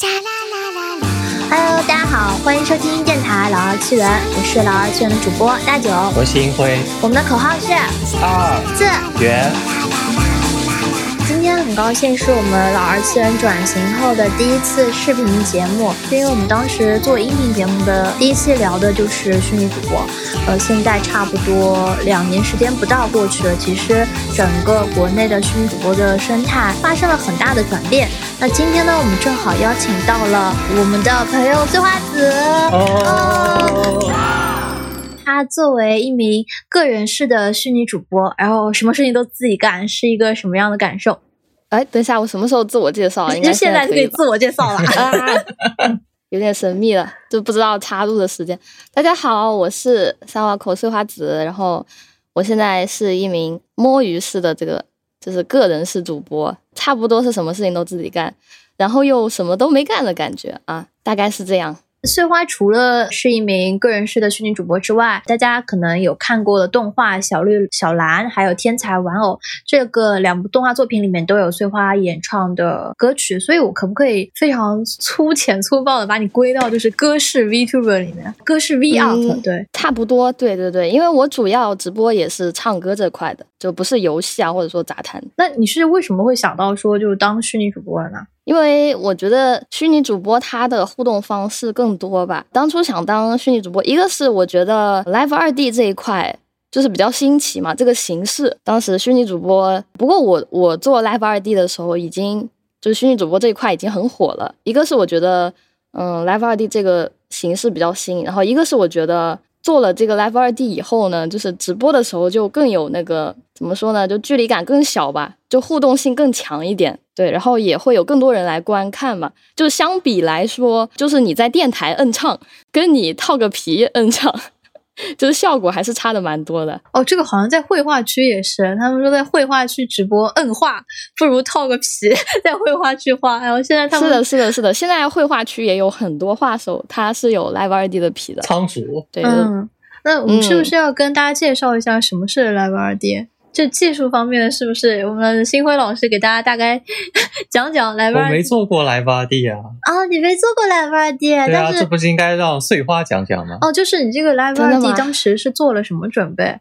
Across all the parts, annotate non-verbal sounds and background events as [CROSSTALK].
Hello，大家好，欢迎收听电台老二次元，我是老二次元的主播大九，我是银辉，我们的口号是二四元。今天很高兴是我们老二次元转型后的第一次视频节目，是因为我们当时做音频节目的第一期聊的就是虚拟主播，呃，现在差不多两年时间不到过去了，其实整个国内的虚拟主播的生态发生了很大的转变。那今天呢，我们正好邀请到了我们的朋友碎花子。哦，他作为一名个人式的虚拟主播，然后什么事情都自己干，是一个什么样的感受？哎，等一下，我什么时候自我介绍啊？应该现在就可以自我介绍了。[LAUGHS] 啊，有点神秘了，就不知道插入的时间。大家好，我是三娃口碎花子，然后我现在是一名摸鱼式的这个就是个人式主播，差不多是什么事情都自己干，然后又什么都没干的感觉啊，大概是这样。碎花除了是一名个人式的虚拟主播之外，大家可能有看过的动画《小绿小蓝》还有《天才玩偶》这个两部动画作品里面都有碎花演唱的歌曲，所以我可不可以非常粗浅粗暴的把你归到就是歌式 VTuber 里面，歌式 V Out、嗯对。差不多，对对对，因为我主要直播也是唱歌这块的，就不是游戏啊，或者说杂谈。那你是为什么会想到说就是当虚拟主播呢？因为我觉得虚拟主播他的互动方式更多吧。当初想当虚拟主播，一个是我觉得 Live 二 D 这一块就是比较新奇嘛，这个形式。当时虚拟主播，不过我我做 Live 二 D 的时候，已经就是虚拟主播这一块已经很火了。一个是我觉得，嗯，Live 二 D 这个形式比较新，然后一个是我觉得做了这个 Live 二 D 以后呢，就是直播的时候就更有那个怎么说呢，就距离感更小吧，就互动性更强一点。对，然后也会有更多人来观看嘛。就相比来说，就是你在电台摁唱，跟你套个皮摁唱，就是效果还是差的蛮多的。哦，这个好像在绘画区也是，他们说在绘画区直播摁画，不如套个皮 [LAUGHS] 在绘画区画。然后现在他们是的，是的，是的。现在绘画区也有很多画手，他是有 Live 二 D 的皮的。仓鼠，对，嗯，那我们是不嗯是要跟大家介绍一下什么是 Live 二 D？就技术方面的，是不是我们星辉老师给大家大概 [LAUGHS] 讲讲 Live 我二 D？没做过来吧地啊。哦，你没做过 Live 二 D，对啊，但是这不是应该让碎花讲讲吗？哦，就是你这个 Live 当时是做了什么准备？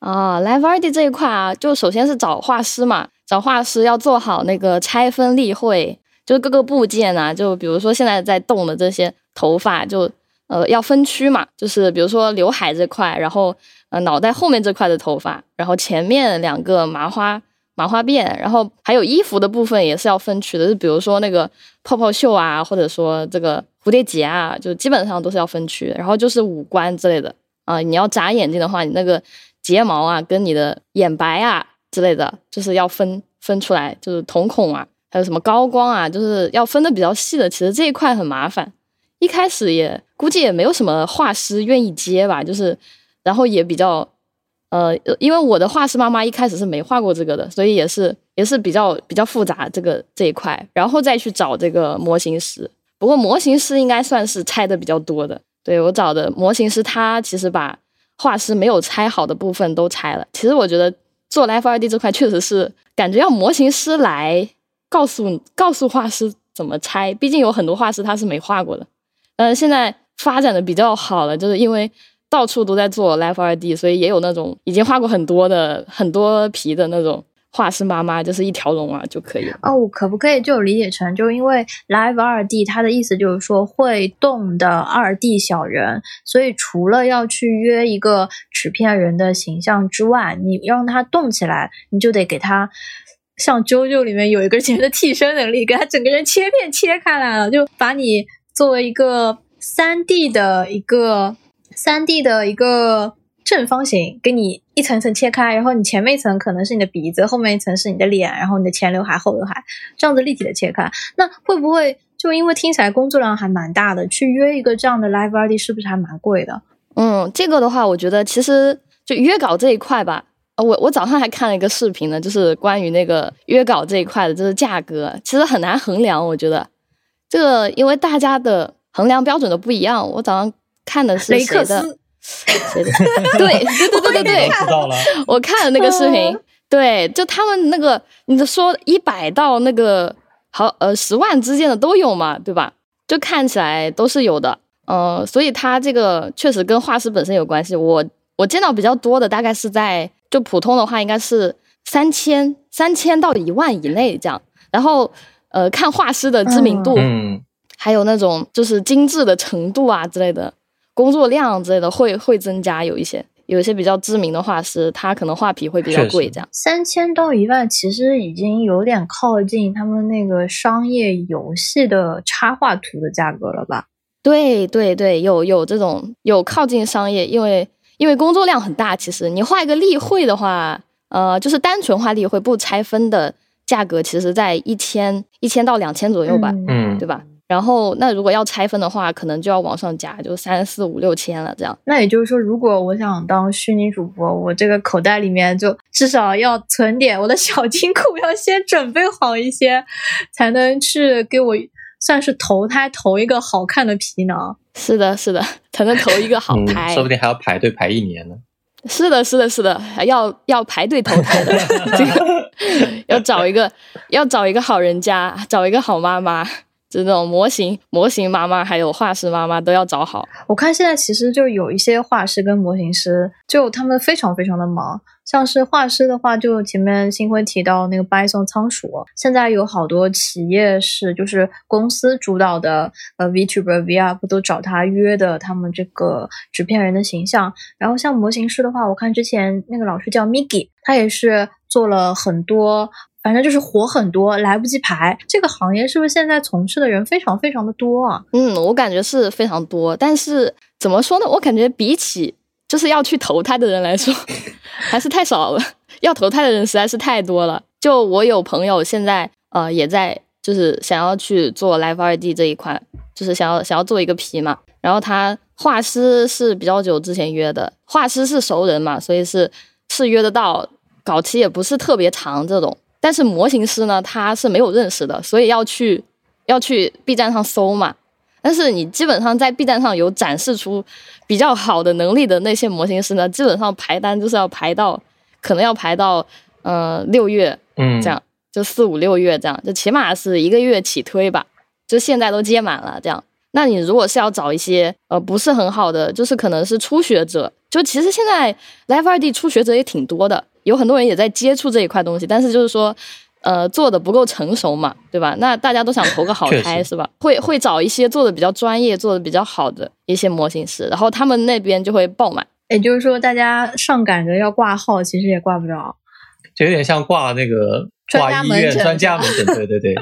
啊，Live 二 D 这一块啊，就首先是找画师嘛，找画师要做好那个拆分例会，就是各个部件啊，就比如说现在在动的这些头发，就呃要分区嘛，就是比如说刘海这块，然后呃脑袋后面这块的头发，然后前面两个麻花麻花辫，然后还有衣服的部分也是要分区的，就比如说那个泡泡袖啊，或者说这个蝴蝶结啊，就基本上都是要分区，然后就是五官之类的啊、你要眨眼睛的话，你那个睫毛啊跟你的眼白啊之类的，就是要分分出来，就是瞳孔啊，还有什么高光啊，就是要分的比较细的。其实这一块很麻烦，一开始也估计也没有什么画师愿意接吧，就是然后也比较呃，因为我的画师妈妈一开始是没画过这个的，所以也是也是比较比较复杂这个这一块，然后再去找这个模型师。不过模型师应该算是拆的比较多的，对我找的模型师，他其实把画师没有拆好的部分都拆了。其实我觉得做 Live 二 D 这块确实是感觉要模型师来告诉告诉画师怎么拆，毕竟有很多画师他是没画过的。呃，现在发展的比较好了，就是因为到处都在做 Live 二 D，所以也有那种已经画过很多的很多皮的那种画师妈妈，就是一条龙啊就可以了。哦，我可不可以就理解成，就因为 Live 二 D 它的意思就是说会动的二 D 小人，所以除了要去约一个纸片人的形象之外，你让它动起来，你就得给它。像《啾啾》里面有一个人的替身能力，给他整个人切片切开来了，就把你作为一个三 D 的一个三 D 的一个正方形，给你一层层切开，然后你前面一层可能是你的鼻子，后面一层是你的脸，然后你的前刘海、后刘海，这样子立体的切开。那会不会就因为听起来工作量还蛮大的，去约一个这样的 live RD 是不是还蛮贵的？嗯，这个的话，我觉得其实就约稿这一块吧，呃我我早上还看了一个视频呢，就是关于那个约稿这一块的，就是价格，其实很难衡量。我觉得这个因为大家的衡量标准都不一样。我早上看的是谁的？谁的？[LAUGHS] 对对对对对 [LAUGHS] 我看了那个视频，对，就他们那个，你就说一百到那个，好呃十万之间的都有嘛，对吧？就看起来都是有的，呃，所以它这个确实跟画师本身有关系。我我见到比较多的大概是在就普通的话应该是三千三千到一万以内这样，然后呃看画师的知名度，嗯，还有那种就是精致的程度啊之类的，工作量之类的会会增加有一些。有一些比较知名的画师，他可能画皮会比较贵，这样三千到一万，其实已经有点靠近他们那个商业游戏的插画图的价格了吧？对对对，有有这种有靠近商业，因为因为工作量很大。其实你画一个例会的话，呃，就是单纯画例会不拆分的价格，其实在一千一千到两千左右吧，嗯，对吧？然后，那如果要拆分的话，可能就要往上加，就三四五六千了。这样，那也就是说，如果我想当虚拟主播，我这个口袋里面就至少要存点我的小金库，要先准备好一些，才能去给我算是投胎投一个好看的皮囊。是的，是的，才能投一个好胎，说不定还要排队排一年呢。是的，是的，是的，要要排队投胎的，[LAUGHS] 这个 [LAUGHS] 要找一个要找一个好人家，找一个好妈妈。就那种模型、模型妈妈，还有画师妈妈都要找好。我看现在其实就有一些画师跟模型师，就他们非常非常的忙。像是画师的话，就前面新辉提到那个 Bison 仓鼠，现在有好多企业是就是公司主导的，呃，Vtuber、Vup 都找他约的他们这个纸片人的形象。然后像模型师的话，我看之前那个老师叫 Migi，他也是做了很多。反正就是活很多，来不及排。这个行业是不是现在从事的人非常非常的多啊？嗯，我感觉是非常多。但是怎么说呢？我感觉比起就是要去投胎的人来说，[LAUGHS] 还是太少了。要投胎的人实在是太多了。就我有朋友现在呃也在就是想要去做 Live 二 D 这一块，就是想要想要做一个皮嘛。然后他画师是比较久之前约的，画师是熟人嘛，所以是是约得到，稿期也不是特别长这种。但是模型师呢，他是没有认识的，所以要去要去 B 站上搜嘛。但是你基本上在 B 站上有展示出比较好的能力的那些模型师呢，基本上排单就是要排到，可能要排到呃六月，嗯，这样就四五六月这样，就起码是一个月起推吧。就现在都接满了这样。那你如果是要找一些呃不是很好的，就是可能是初学者，就其实现在 Live 2D 初学者也挺多的。有很多人也在接触这一块东西，但是就是说，呃，做的不够成熟嘛，对吧？那大家都想投个好 [LAUGHS] 胎，是吧？会会找一些做的比较专业、做的比较好的一些模型师，然后他们那边就会爆满。也就是说，大家上赶着要挂号，其实也挂不着，就有点像挂那个挂医院专家门诊，对对对，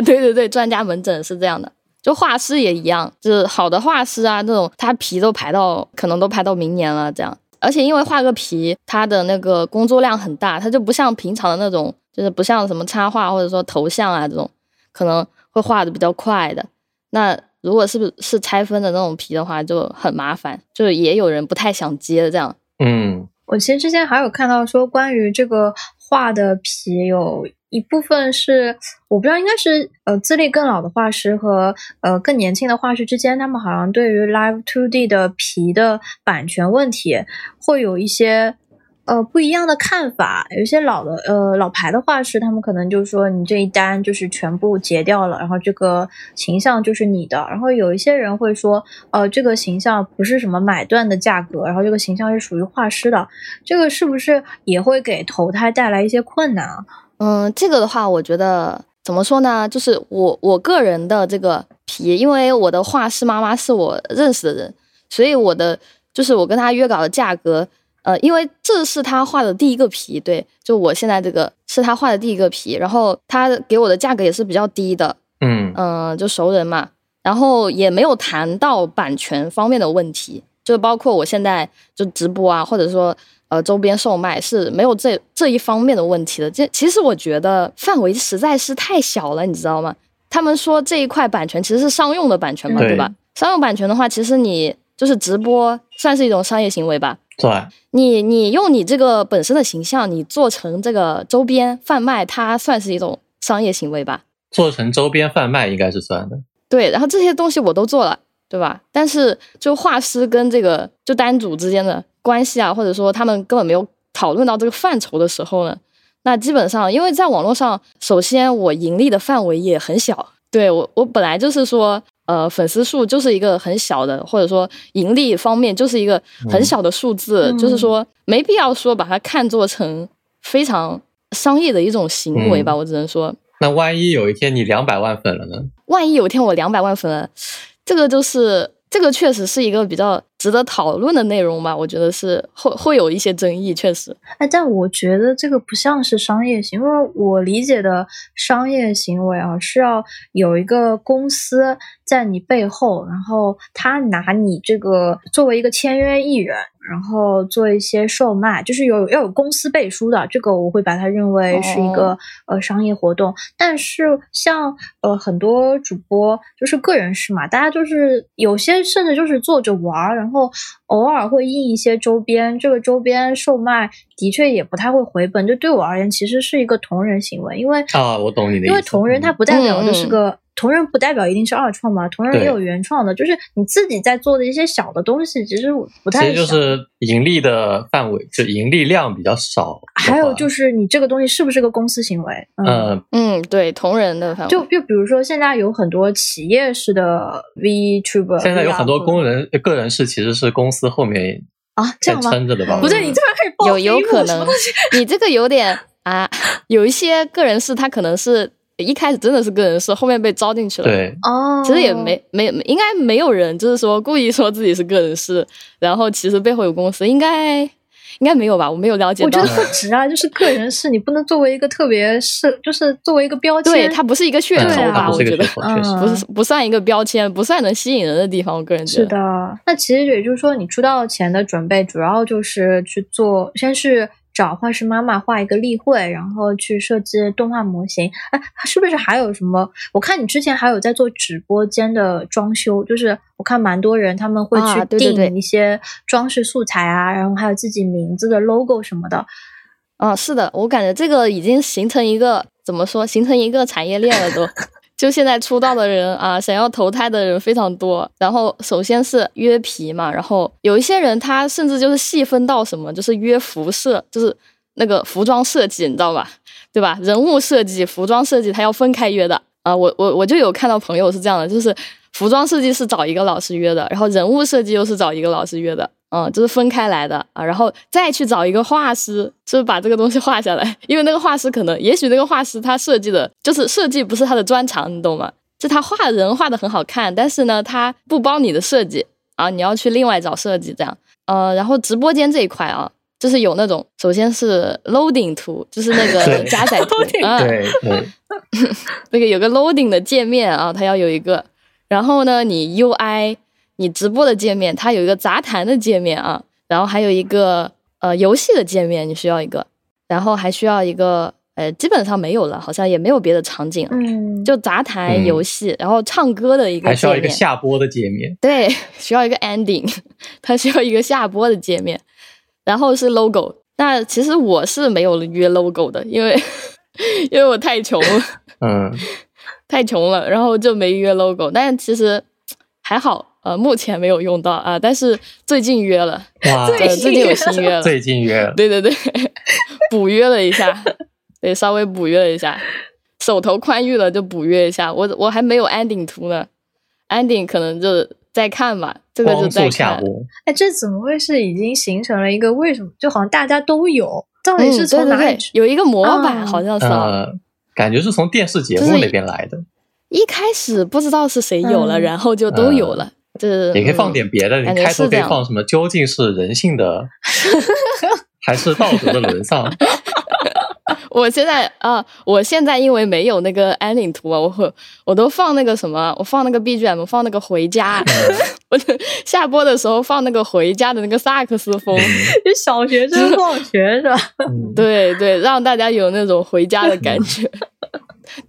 对 [LAUGHS] 对对，专家门诊是这样的。就画师也一样，就是好的画师啊，这种他皮都排到，可能都排到明年了，这样。而且因为画个皮，它的那个工作量很大，它就不像平常的那种，就是不像什么插画或者说头像啊这种，可能会画的比较快的。那如果是不是拆分的那种皮的话，就很麻烦，就也有人不太想接这样。嗯，我其实之前还有看到说关于这个画的皮有。一部分是我不知道，应该是呃资历更老的画师和呃更年轻的画师之间，他们好像对于 Live Two D 的皮的版权问题会有一些呃不一样的看法。有一些老的呃老牌的画师，他们可能就说你这一单就是全部截掉了，然后这个形象就是你的。然后有一些人会说，呃这个形象不是什么买断的价格，然后这个形象是属于画师的，这个是不是也会给投胎带来一些困难啊？嗯，这个的话，我觉得怎么说呢？就是我我个人的这个皮，因为我的画师妈妈是我认识的人，所以我的就是我跟他约稿的价格，呃，因为这是他画的第一个皮，对，就我现在这个是他画的第一个皮，然后他给我的价格也是比较低的，嗯嗯，就熟人嘛，然后也没有谈到版权方面的问题，就包括我现在就直播啊，或者说。呃，周边售卖是没有这这一方面的问题的。这其实我觉得范围实在是太小了，你知道吗？他们说这一块版权其实是商用的版权嘛，对吧？商用版权的话，其实你就是直播算是一种商业行为吧？对。你你用你这个本身的形象，你做成这个周边贩卖，它算是一种商业行为吧？做成周边贩卖应该是算的。对，然后这些东西我都做了，对吧？但是就画师跟这个就单主之间的。关系啊，或者说他们根本没有讨论到这个范畴的时候呢，那基本上，因为在网络上，首先我盈利的范围也很小。对我，我本来就是说，呃，粉丝数就是一个很小的，或者说盈利方面就是一个很小的数字，就是说没必要说把它看作成非常商业的一种行为吧。我只能说，那万一有一天你两百万粉了呢？万一有一天我两百万粉了，这个就是这个确实是一个比较。值得讨论的内容吧，我觉得是会会有一些争议，确实。哎，但我觉得这个不像是商业行为，因为我理解的商业行为啊，是要有一个公司在你背后，然后他拿你这个作为一个签约艺人。然后做一些售卖，就是有要有公司背书的，这个我会把它认为是一个呃商业活动。但是像呃很多主播就是个人是嘛，大家就是有些甚至就是做着玩儿，然后偶尔会印一些周边，这个周边售卖的确也不太会回本。就对我而言，其实是一个同人行为，因为啊，我懂你的意思，因为同人它不代表就是个。同人不代表一定是二创嘛，同人也有原创的，就是你自己在做的一些小的东西，其实不太。其实就是盈利的范围，就盈利量比较少。还有就是你这个东西是不是个公司行为？嗯嗯，对，同人的范围。就就比如说现在有很多企业式的 VTuber，现在有很多工人个人是其实是公司后面啊这样撑着的吧？不对，你突然开始有有可能，你这个有点啊，有一些个人是他可能是。一开始真的是个人事，后面被招进去了。对，哦，其实也没没应该没有人就是说故意说自己是个人事，然后其实背后有公司，应该应该没有吧？我没有了解。我觉得不值啊，就是个人事，你不能作为一个特别是，就是作为一个标签，对，它不是一个噱头吧？我觉得不是不算一个标签，不算能吸引人的地方。我个人觉得是的。那其实也就是说，你出道前的准备主要就是去做，先是。找画师妈妈画一个例会，然后去设计动画模型。哎，是不是还有什么？我看你之前还有在做直播间的装修，就是我看蛮多人他们会去订一些装饰素材啊，然后还有自己名字的 logo 什么的。啊，是的，我感觉这个已经形成一个怎么说，形成一个产业链了都。就现在出道的人啊，想要投胎的人非常多。然后首先是约皮嘛，然后有一些人他甚至就是细分到什么，就是约服设，就是那个服装设计，你知道吧？对吧？人物设计、服装设计，他要分开约的啊。我我我就有看到朋友是这样的，就是服装设计是找一个老师约的，然后人物设计又是找一个老师约的。嗯，就是分开来的啊，然后再去找一个画师，就是把这个东西画下来。[LAUGHS] 因为那个画师可能，也许那个画师他设计的，就是设计不是他的专长，你懂吗？就他画人画的很好看，但是呢，他不包你的设计啊，你要去另外找设计这样。呃，然后直播间这一块啊，就是有那种，首先是 loading 图，就是那个加载 [LAUGHS] 图啊，[LAUGHS] 对对，那个有个 loading 的界面啊，它要有一个，然后呢，你 UI。你直播的界面，它有一个杂谈的界面啊，然后还有一个呃游戏的界面，你需要一个，然后还需要一个，呃，基本上没有了，好像也没有别的场景，嗯，就杂谈游戏，然后唱歌的一个，还需要一个下播的界面，对，[LAUGHS] 需要一个 ending，[LAUGHS] 它需要一个下播的界面，然后是 logo，那其实我是没有约 logo 的，因为因为我太穷了，嗯，[LAUGHS] 太穷了，然后就没约 logo，但其实还好。呃，目前没有用到啊，但是最近约了，哇 [LAUGHS] 最近有新约了，[LAUGHS] 最近约了，对对对，[LAUGHS] 补约了一下，对，稍微补约了一下，手头宽裕了就补约一下。我我还没有 ending 图呢，ending 可能就再看吧，这个就再看。哎，这怎么会是已经形成了一个为什么？就好像大家都有，到底是从哪里？有一个模板，好像是，感觉是从电视节目那边来的。一开始不知道是谁有了，然后就都有了。这也可以放点别的，你开头可以放什么？究竟是人性的，[LAUGHS] 还是道德的沦丧？[LAUGHS] 我现在啊，我现在因为没有那个 ending 图啊，我会我都放那个什么，我放那个 BGM，放那个回家。[LAUGHS] 我下播的时候放那个回家的那个萨克斯风，就小学生放学是吧？对对，让大家有那种回家的感觉，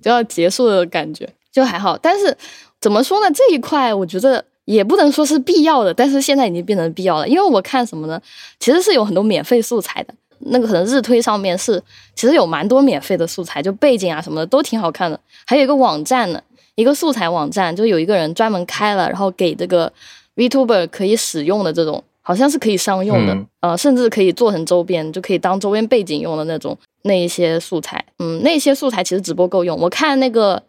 就要结束的感觉，就还好。但是怎么说呢？这一块我觉得。也不能说是必要的，但是现在已经变成必要了。因为我看什么呢？其实是有很多免费素材的，那个可能日推上面是，其实有蛮多免费的素材，就背景啊什么的都挺好看的。还有一个网站呢，一个素材网站，就有一个人专门开了，然后给这个 Vtuber 可以使用的这种，好像是可以商用的，呃，甚至可以做成周边，就可以当周边背景用的那种那一些素材，嗯，那些素材其实直播够用。我看那个，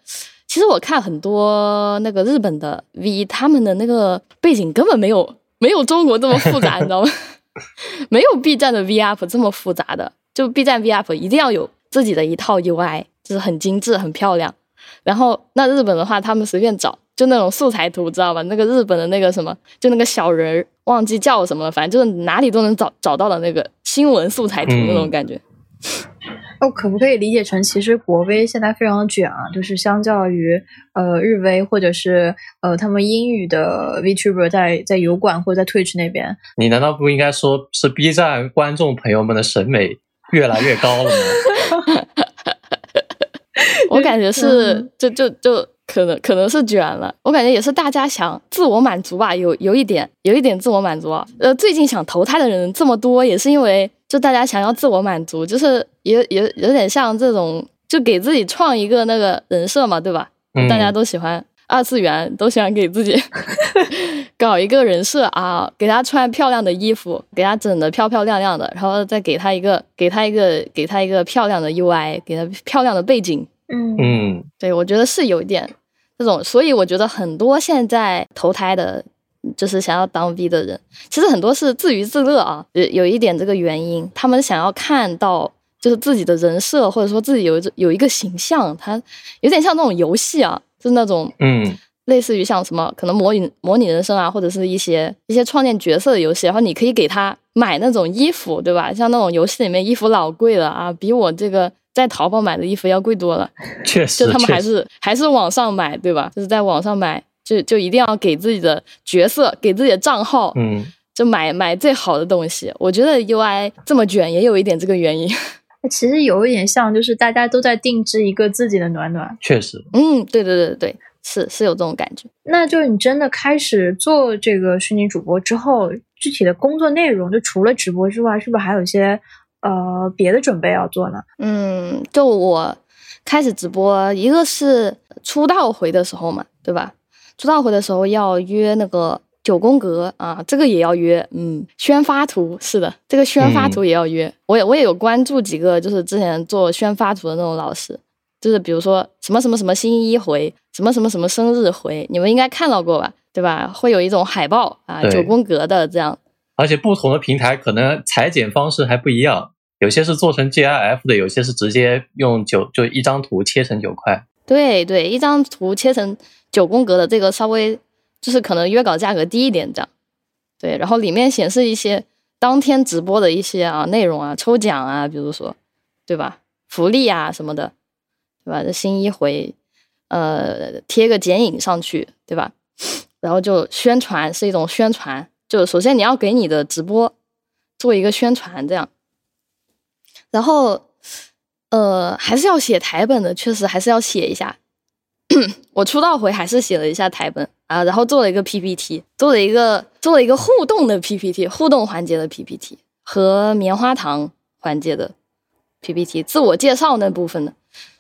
其实我看很多那个日本的 V，他们的那个背景根本没有没有中国这么复杂，你知道吗？[LAUGHS] 没有 B 站的 V up 这么复杂的，就 B 站 V up 一定要有自己的一套 UI，就是很精致、很漂亮。然后那日本的话，他们随便找，就那种素材图，知道吧？那个日本的那个什么，就那个小人儿，忘记叫什么了，反正就是哪里都能找找到的那个新闻素材图那种感觉。哦，可不可以理解成，其实国威现在非常的卷啊？就是相较于呃日威或者是呃他们英语的 VTuber 在在油管或者在 Twitch 那边，你难道不应该说是 B 站观众朋友们的审美越来越高了吗？[LAUGHS] [LAUGHS] 我感觉是，就就就可能可能是卷了。我感觉也是大家想自我满足吧，有有一点有一点自我满足啊。呃，最近想投胎的人这么多，也是因为。就大家想要自我满足，就是也也有点像这种，就给自己创一个那个人设嘛，对吧？大家都喜欢二次元，都喜欢给自己 [LAUGHS] 搞一个人设啊，给他穿漂亮的衣服，给他整的漂漂亮亮的，然后再给他一个给他一个给他一个漂亮的 UI，给他漂亮的背景。嗯嗯，对，我觉得是有一点这种，所以我觉得很多现在投胎的。就是想要当 V 的人，其实很多是自娱自乐啊，有有一点这个原因，他们想要看到就是自己的人设，或者说自己有有一个形象，他有点像那种游戏啊，就是那种嗯，类似于像什么可能模拟模拟人生啊，或者是一些一些创建角色的游戏，然后你可以给他买那种衣服，对吧？像那种游戏里面衣服老贵了啊，比我这个在淘宝买的衣服要贵多了，确实，就他们还是还是网上买，对吧？就是在网上买。就就一定要给自己的角色，给自己的账号，嗯，就买买最好的东西。我觉得 UI 这么卷，也有一点这个原因。[LAUGHS] 其实有一点像，就是大家都在定制一个自己的暖暖。确实，嗯，对对对对是是有这种感觉。那就是你真的开始做这个虚拟主播之后，具体的工作内容，就除了直播之外，是不是还有一些呃别的准备要做呢？嗯，就我开始直播，一个是出道回的时候嘛，对吧？出道回的时候要约那个九宫格啊，这个也要约。嗯，宣发图是的，这个宣发图也要约。我也我也有关注几个，就是之前做宣发图的那种老师，就是比如说什么什么什么新一回，什么什么什么生日回，你们应该看到过吧？对吧？会有一种海报啊，九宫格的这样。而且不同的平台可能裁剪方式还不一样，有些是做成 GIF 的，有些是直接用九就一张图切成九块。对对，一张图切成。九宫格的这个稍微就是可能约稿价格低一点这样，对，然后里面显示一些当天直播的一些啊内容啊抽奖啊，比如说对吧，福利啊什么的，对吧？这新一回呃贴个剪影上去，对吧？然后就宣传是一种宣传，就首先你要给你的直播做一个宣传这样，然后呃还是要写台本的，确实还是要写一下。[CLEARS THROAT] 我出道回还是写了一下台本啊，然后做了一个 PPT，做了一个做了一个互动的 PPT，互动环节的 PPT 和棉花糖环节的 PPT，自我介绍那部分的。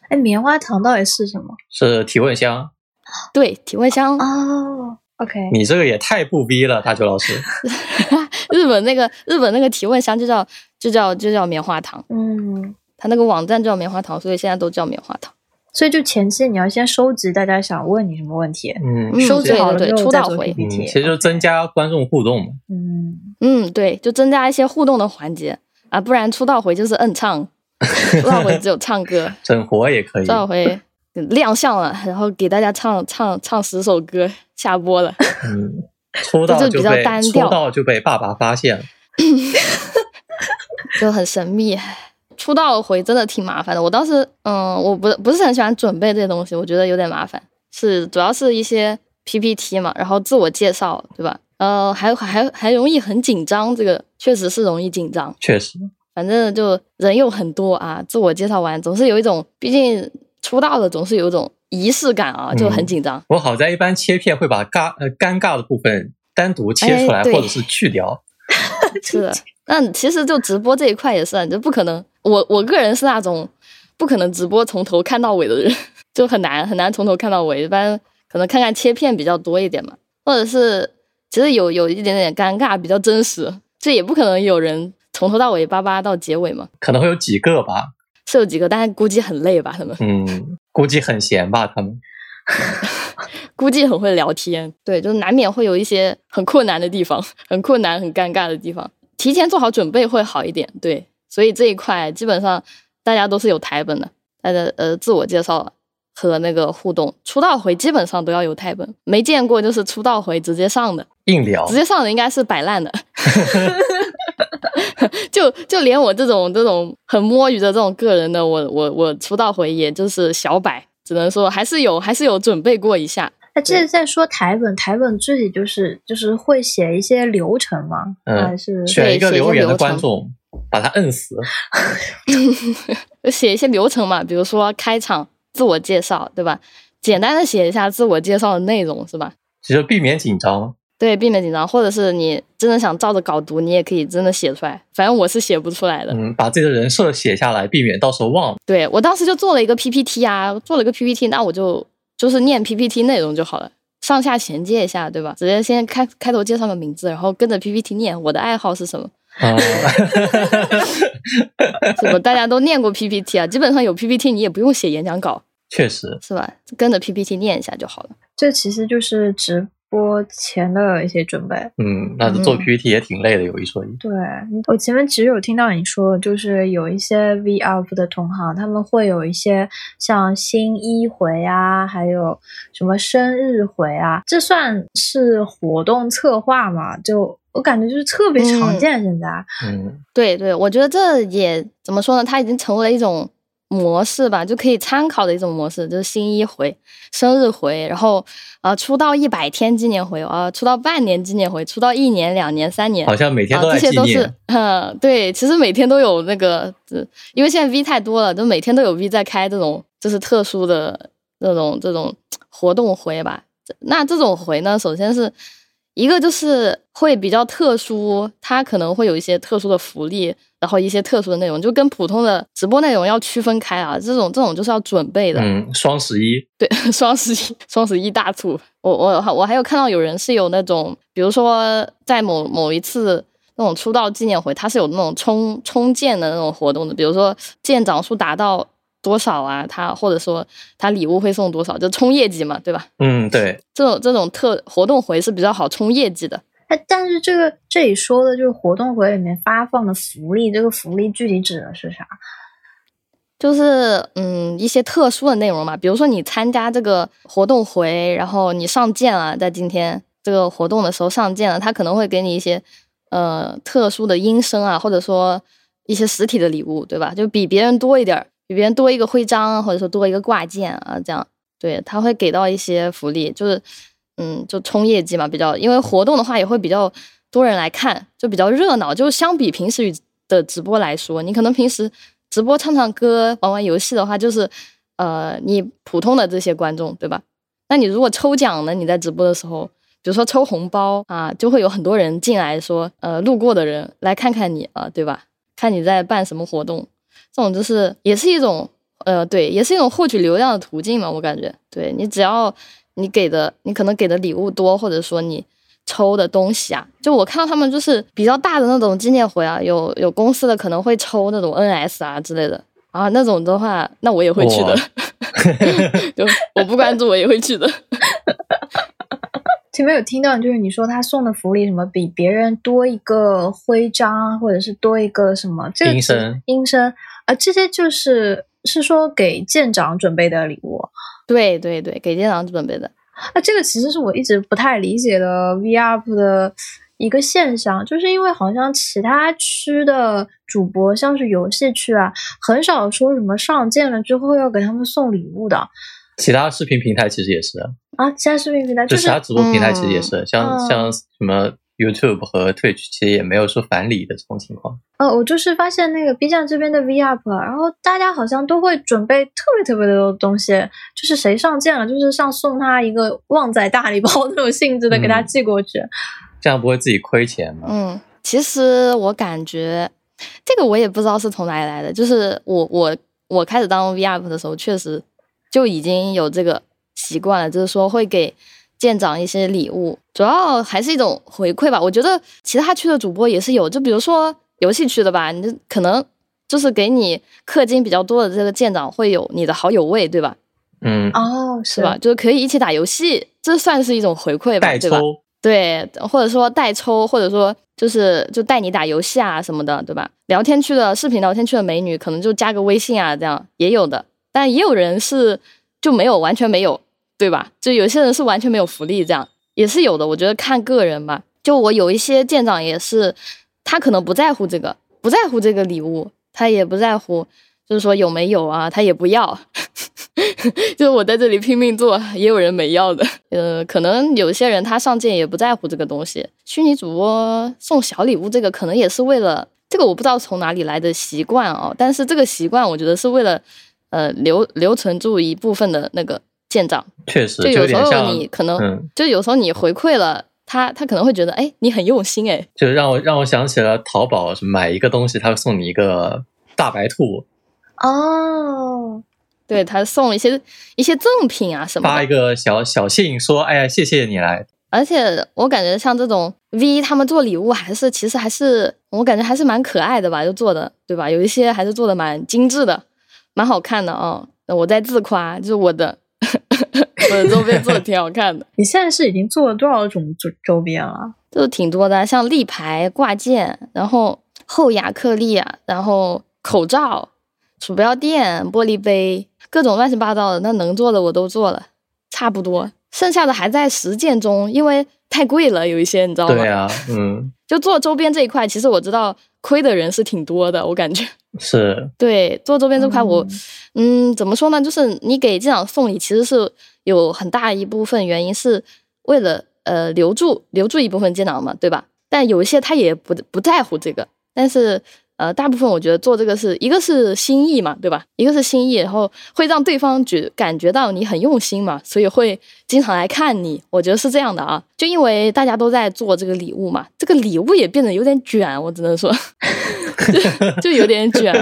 哎，棉花糖到底是什么？是提问箱。对，提问箱。哦，OK。你这个也太不逼了，大球老师。[LAUGHS] 日本那个日本那个提问箱就叫就叫就叫棉花糖。嗯，他那个网站叫棉花糖，所以现在都叫棉花糖。所以就前期你要先收集大家想问你什么问题，嗯，收集好了之后再做 PPT，其实就增加观众互动嘛。嗯嗯，对，就增加一些互动的环节啊，不然出道回就是摁唱，[LAUGHS] 出道回只有唱歌，整活也可以。出道回亮相了，然后给大家唱唱唱十首歌，下播了。嗯，[LAUGHS] 出道就比较单调，出道就被爸爸发现了，[LAUGHS] 就很神秘。出道回真的挺麻烦的，我当时，嗯，我不不是很喜欢准备这些东西，我觉得有点麻烦，是主要是一些 PPT 嘛，然后自我介绍，对吧？呃，还还还容易很紧张，这个确实是容易紧张，确实，反正就人又很多啊，自我介绍完总是有一种，毕竟出道的总是有一种仪式感啊，就很紧张。我好在一般切片会把尬呃尴尬的部分单独切出来，或者是去掉。[LAUGHS] 是的。那其实就直播这一块也是，就不可能。我我个人是那种不可能直播从头看到尾的人，[LAUGHS] 就很难很难从头看到尾。一般可能看看切片比较多一点嘛，或者是其实有有一点点尴尬，比较真实。这也不可能有人从头到尾叭叭到结尾嘛。可能会有几个吧。是有几个，但是估计很累吧，他们嗯，估计很闲吧，他们。[LAUGHS] 估计很会聊天，对，就是难免会有一些很困难的地方，很困难、很尴尬的地方，提前做好准备会好一点，对，所以这一块基本上大家都是有台本的，大家呃自我介绍和那个互动，出道回基本上都要有台本，没见过就是出道回直接上的，硬聊，直接上的应该是摆烂的，[LAUGHS] 就就连我这种这种很摸鱼的这种个人的，我我我出道回也就是小摆。只能说还是有，还是有准备过一下。那这在说台本，台本具体就是就是会写一些流程吗？还是选一个留言的观众把他摁死？[LAUGHS] 写一些流程嘛，比如说开场自我介绍，对吧？简单的写一下自我介绍的内容，是吧？其实避免紧张。对，避免紧张，或者是你真的想照着稿读，你也可以真的写出来。反正我是写不出来的。嗯，把自己的人设写下来，避免到时候忘了。对我当时就做了一个 PPT 啊，做了一个 PPT，那我就就是念 PPT 内容就好了，上下衔接一下，对吧？直接先开开头介绍个名字，然后跟着 PPT 念我的爱好是什么。啊，怎么？大家都念过 PPT 啊，基本上有 PPT，你也不用写演讲稿。确实是吧？跟着 PPT 念一下就好了。这其实就是直。播前的一些准备，嗯，那做 PPT 也挺累的，有一说一。对我前面其实有听到你说，就是有一些 V up 的同行，他们会有一些像新一回啊，还有什么生日回啊，这算是活动策划嘛？就我感觉就是特别常见现在。嗯，对对，我觉得这也怎么说呢？它已经成为了一种。模式吧，就可以参考的一种模式，就是新一回、生日回，然后啊出道一百天纪念回啊，出道半年纪念回，出道一年、两年、三年，好像每天都在纪念。这些都是，嗯，对，其实每天都有那个，因为现在 V 太多了，就每天都有 V 在开这种，就是特殊的这种这种活动回吧。那这种回呢，首先是。一个就是会比较特殊，它可能会有一些特殊的福利，然后一些特殊的内容，就跟普通的直播内容要区分开啊。这种这种就是要准备的。嗯，双十一，对，[LAUGHS] 双十一，双十一大促。我我我还有看到有人是有那种，比如说在某某一次那种出道纪念会，它是有那种冲冲剑的那种活动的，比如说剑长数达到。多少啊？他或者说他礼物会送多少？就冲业绩嘛，对吧？嗯，对，这种这种特活动回是比较好冲业绩的。哎，但是这个这里说的就是活动回里面发放的福利，这个福利具体指的是啥？就是嗯一些特殊的内容嘛，比如说你参加这个活动回，然后你上舰了，在今天这个活动的时候上舰了，他可能会给你一些呃特殊的音声啊，或者说一些实体的礼物，对吧？就比别人多一点。比别人多一个徽章，或者说多一个挂件啊，这样对他会给到一些福利，就是嗯，就冲业绩嘛，比较因为活动的话也会比较多人来看，就比较热闹。就相比平时的直播来说，你可能平时直播唱唱歌、玩玩游戏的话，就是呃，你普通的这些观众对吧？那你如果抽奖呢？你在直播的时候，比如说抽红包啊，就会有很多人进来说，呃，路过的人来看看你啊，对吧？看你在办什么活动。这种就是也是一种，呃，对，也是一种获取流量的途径嘛。我感觉，对你只要你给的，你可能给的礼物多，或者说你抽的东西啊，就我看到他们就是比较大的那种纪念回啊，有有公司的可能会抽那种 NS 啊之类的啊，那种的话，那我也会去的。[LAUGHS] 就我不关注，我也会去的。[LAUGHS] 前面有听到，就是你说他送的福利什么比别人多一个徽章，或者是多一个什么？音声，音声。啊，这些就是是说给舰长准备的礼物，对对对，给舰长准备的。啊，这个其实是我一直不太理解的 VRP 的一个现象，就是因为好像其他区的主播，像是游戏区啊，很少说什么上舰了之后要给他们送礼物的。其他视频平台其实也是啊，其他视频平台就是其他直播平台其实也是，像像什么。YouTube 和 Twitch 其实也没有说返礼的这种情况。呃，我就是发现那个 B 站这边的 V up，然后大家好像都会准备特别特别多的东西，就是谁上线了，就是像送他一个旺仔大礼包那种性质的给他寄过去，这样不会自己亏钱吗？嗯，其实我感觉这个我也不知道是从哪里来的，就是我我我开始当 V up 的时候，确实就已经有这个习惯了，就是说会给。舰长一些礼物，主要还是一种回馈吧。我觉得其他区的主播也是有，就比如说游戏区的吧，你可能就是给你氪金比较多的这个舰长会有你的好友位，对吧？嗯，哦，是吧？？就是可以一起打游戏，这算是一种回馈吧，对吧？对，或者说代抽，或者说就是就带你打游戏啊什么的，对吧？聊天区的视频聊天区的美女，可能就加个微信啊，这样也有的。但也有人是就没有，完全没有，对吧？就有些人是完全没有福利，这样也是有的。我觉得看个人吧。就我有一些舰长也是，他可能不在乎这个，不在乎这个礼物，他也不在乎，就是说有没有啊，他也不要。[LAUGHS] 就是我在这里拼命做，也有人没要的。呃，可能有些人他上舰也不在乎这个东西。虚拟主播送小礼物，这个可能也是为了这个，我不知道从哪里来的习惯哦。但是这个习惯，我觉得是为了呃留留存住一部分的那个舰长。确实就有时候有点像，你可能，嗯，就有时候你回馈了他，他可能会觉得，哎，你很用心，哎，就让我让我想起了淘宝，是买一个东西，他会送你一个大白兔，哦，对他送了一些一些赠品啊什么的发一。个小小信说，哎呀，谢谢你来，而且我感觉像这种 V 他们做礼物还是其实还是我感觉还是蛮可爱的吧，就做的对吧？有一些还是做的蛮精致的，蛮好看的啊、那我在自夸，就是我的 [LAUGHS] 我的周边做的挺好看的，你现在是已经做了多少种周周边了？就挺多的，像立牌、挂件，然后后亚克力啊，然后口罩、鼠标垫、玻璃杯，各种乱七八糟的，那能做的我都做了，差不多，剩下的还在实践中，因为太贵了，有一些你知道吗？对啊，嗯，就做周边这一块，其实我知道亏的人是挺多的，我感觉。是，对，做周边这块我，嗯怎么说呢？就是你给舰长送礼，其实是有很大一部分原因是为了呃留住留住一部分舰长嘛，对吧？但有一些他也不不在乎这个，但是呃大部分我觉得做这个是一个是心意嘛，对吧？一个是心意，然后会让对方觉感觉到你很用心嘛，所以会经常来看你。我觉得是这样的啊，就因为大家都在做这个礼物嘛，这个礼物也变得有点卷，我只能说。[LAUGHS] 就就有点卷。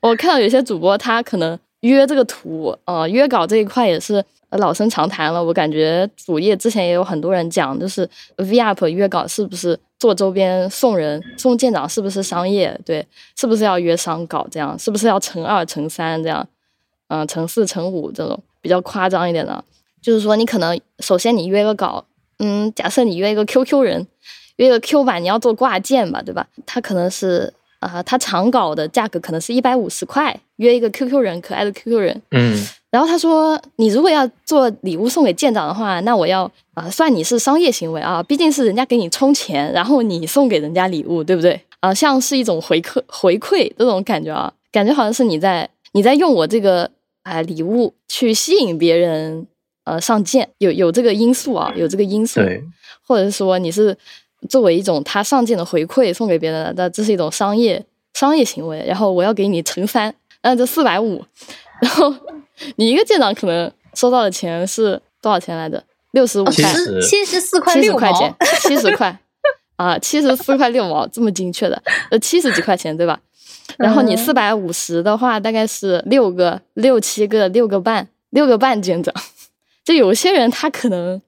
我看到有些主播他可能约这个图，呃，约稿这一块也是老生常谈了。我感觉主页之前也有很多人讲，就是 VUP 约稿是不是做周边送人送舰长是不是商业？对，是不是要约商稿这样？是不是要乘二乘三这样？嗯、乘四乘五这种比较夸张一点的，就是说你可能首先你约个稿，嗯，假设你约一个 QQ 人，约个 Q 版，你要做挂件吧，对吧？他可能是啊、他长稿的价格可能是一百五十块，约一个 QQ 人，可爱的 QQ 人。嗯，[LAUGHS] 然后他说，你如果要做礼物送给舰长的话，那我要啊、算你是商业行为啊，毕竟是人家给你充钱，然后你送给人家礼物，对不对？啊、像是一种回馈回馈这种感觉啊，感觉好像是你在你在用我这个啊、礼物去吸引别人呃上舰，有有这个因素啊，有这个因素。对，或者是说你是作为一种他上舰的回馈送给别人的，那这是一种商业商业行为。然后我要给你乘三，那就四百五。然后你一个舰长可能收到的钱是多少钱来着？六十五块，十七十四块六毛块钱，[LAUGHS] 七十块啊，七十四块六毛，这么精确的，呃，七十几块钱对吧？然后你嗯四百五十的话，大概是六个、六七个、六个半、六个半舰长。[LAUGHS] 就有些人他可能，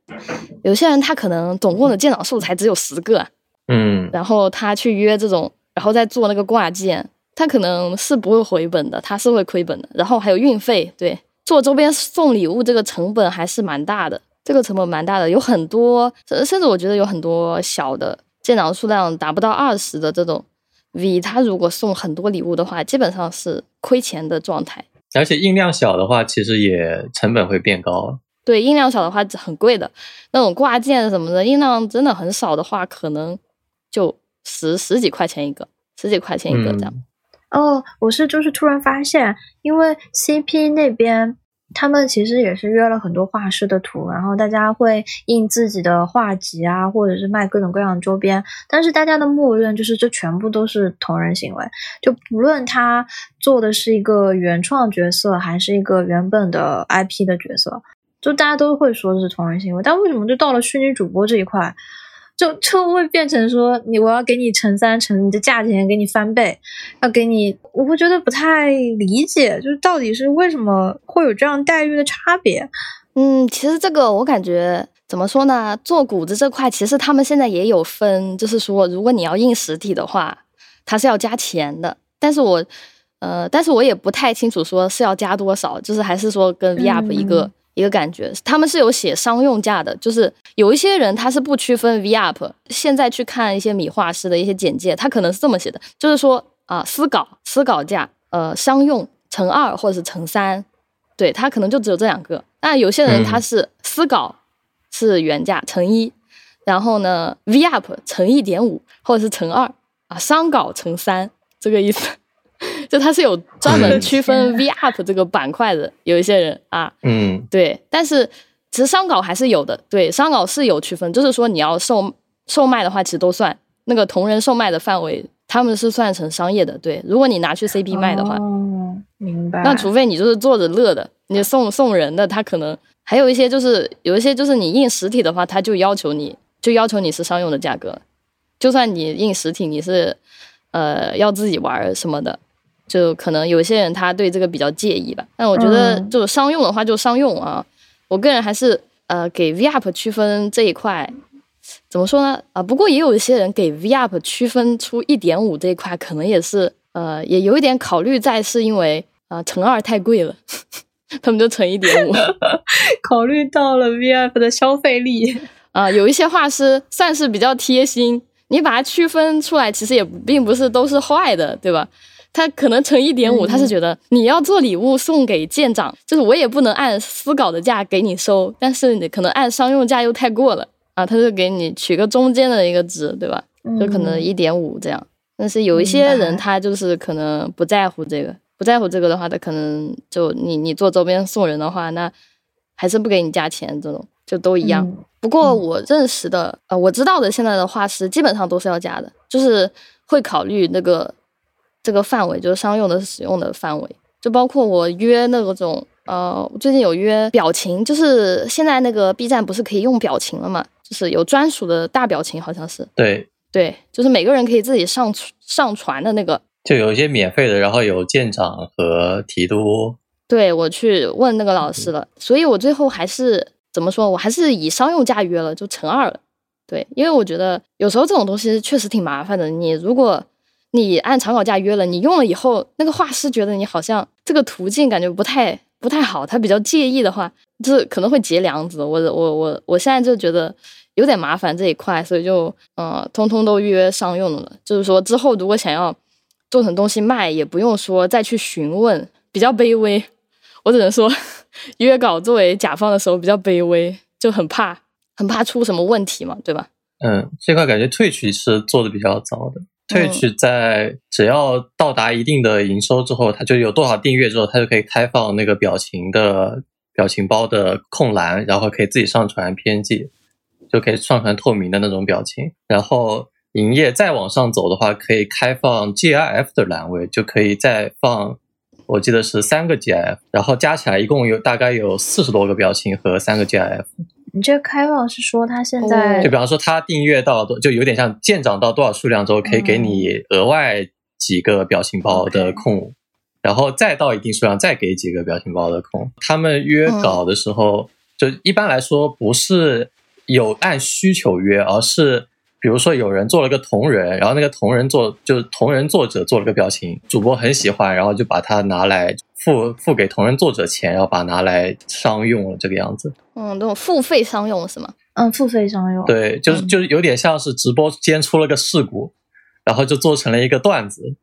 有些人他可能总共的舰长数才只有十个，嗯，然后他去约这种，然后再做那个挂件，他可能是不会回本的，他是会亏本的。然后还有运费，对，做周边送礼物这个成本还是蛮大的，这个成本蛮大的，有很多，甚甚至我觉得有很多小的舰长数量达不到二十的这种 V，他如果送很多礼物的话，基本上是亏钱的状态。而且印量小的话，其实也成本会变高。对，印量小的话很贵的，那种挂件什么的，印量真的很少的话，可能就十十几块钱一个，十几块钱一个这样。嗯哦，我是就是突然发现，因为 CP 那边他们其实也是约了很多画师的图，然后大家会印自己的画集啊，或者是卖各种各样的周边，但是大家的默认就是这全部都是同人行为，就不论他做的是一个原创角色，还是一个原本的 IP 的角色，就大家都会说是同人行为，但为什么就到了虚拟主播这一块？就就会变成说你我要给你乘三乘你的价钱给你翻倍，要给你，我会觉得不太理解，就是到底是为什么会有这样待遇的差别？嗯，其实这个我感觉怎么说呢？做谷子这块，其实他们现在也有分，就是说，如果你要印实体的话，它是要加钱的。但是我呃，但是我也不太清楚说是要加多少，就是还是说跟 VUP 一个、嗯一个感觉。他们是有写商用价的，就是有一些人他是不区分 VUP。现在去看一些米画师的一些简介，他可能是这么写的，就是说啊，私稿私稿价，呃，商用乘二或者是乘三，对他可能就只有这两个。那有些人嗯他是私稿是原价乘一，然后呢 VUP 乘一点五或者是乘二啊，商稿乘三这个意思。就它是有专门嗯区分 VUP 这个板块的，有一些人啊，嗯。对，但是其实商稿还是有的，对，商稿是有区分，就是说你要售售卖的话，其实都算那个同人售卖的范围，他们是算成商业的，对，如果你拿去 CP 卖的话，哦，明白。那除非你就是做着乐的，你送送人的，他可能还有一些就是有一些就是你印实体的话，他就要求你就要求你是商用的价格，就算你印实体，你是呃要自己玩儿什么的，就可能有些人他对这个比较介意吧。但我觉得嗯就商用的话就商用啊，我个人还是呃给 VUP 区分这一块。怎么说呢？啊、不过也有一些人给 VUP 区分出一点五这一块，可能也是呃，也有一点考虑在，是因为啊、乘二太贵了，[LAUGHS] 他们就乘一点五 [LAUGHS] 考虑到了 VUP 的消费力，[LAUGHS] 啊。有一些画师算是比较贴心，你把它区分出来，其实也并不是都是坏的，对吧？他可能乘一点五，嗯他是觉得你要做礼物送给舰长，就是我也不能按私稿的价给你收，但是你可能按商用价又太过了啊，他就给你取个中间的一个值，对吧？就可能嗯一点五这样。但是有一些人他就是可能不在乎这个，不在乎这个的话，他可能就你你做周边送人的话，那还是不给你加钱，这种就都一样。嗯不过嗯我认识的呃，我知道的现在的画师基本上都是要加的，就是会考虑那个这个范围，就是商用的使用的范围，就包括我约那种呃，最近有约表情，就是现在那个 B 站不是可以用表情了嘛，就是有专属的大表情，好像是对，对，就是每个人可以自己上传上传的那个。就有一些免费的，然后有舰长和提督，对我去问那个老师了，所以我最后还是怎么说，我还是以商用价约了，就乘二了。对，因为我觉得有时候这种东西确实挺麻烦的。你如果你按草稿价约了，你用了以后，那个画师觉得你好像这个途径感觉不太不太好，他比较介意的话，就是可能会结梁子。我我我我现在就觉得有点麻烦这一块，所以就呃，通通都约商用的了。就是说之后如果想要做成东西卖，也不用说再去询问，比较卑微。我只能说，约稿作为甲方的时候比较卑微，就很怕很怕出什么问题嘛，对吧？嗯，这块感觉退取是做的比较早的。Twitch 在只要到达一定的营收之后，它就有多少订阅之后，它就可以开放那个表情的表情包的控栏，然后可以自己上传 PNG，就可以上传透明的那种表情。然后营业再往上走的话，可以开放 GIF 的栏位，就可以再放，我记得是三个 GIF，然后加起来一共有大概有四十多个表情和三个 GIF。你这个开放是说他现在就比方说，他订阅到多，就有点像舰长到多少数量之后，可以给你额外几个表情包的空，然后再到一定数量再给几个表情包的空。他们约稿的时候，就一般来说不是有按需求约，而是比如说有人做了个同人，然后那个同人做就是同人作者做了个表情，主播很喜欢，然后就把它拿来付付给同人作者钱，然后把它拿来商用了这个样子。嗯，那种付费商用是吗？嗯付费商用，对，就是嗯就是有点像是直播间出了个事故，然后就做成了一个段子，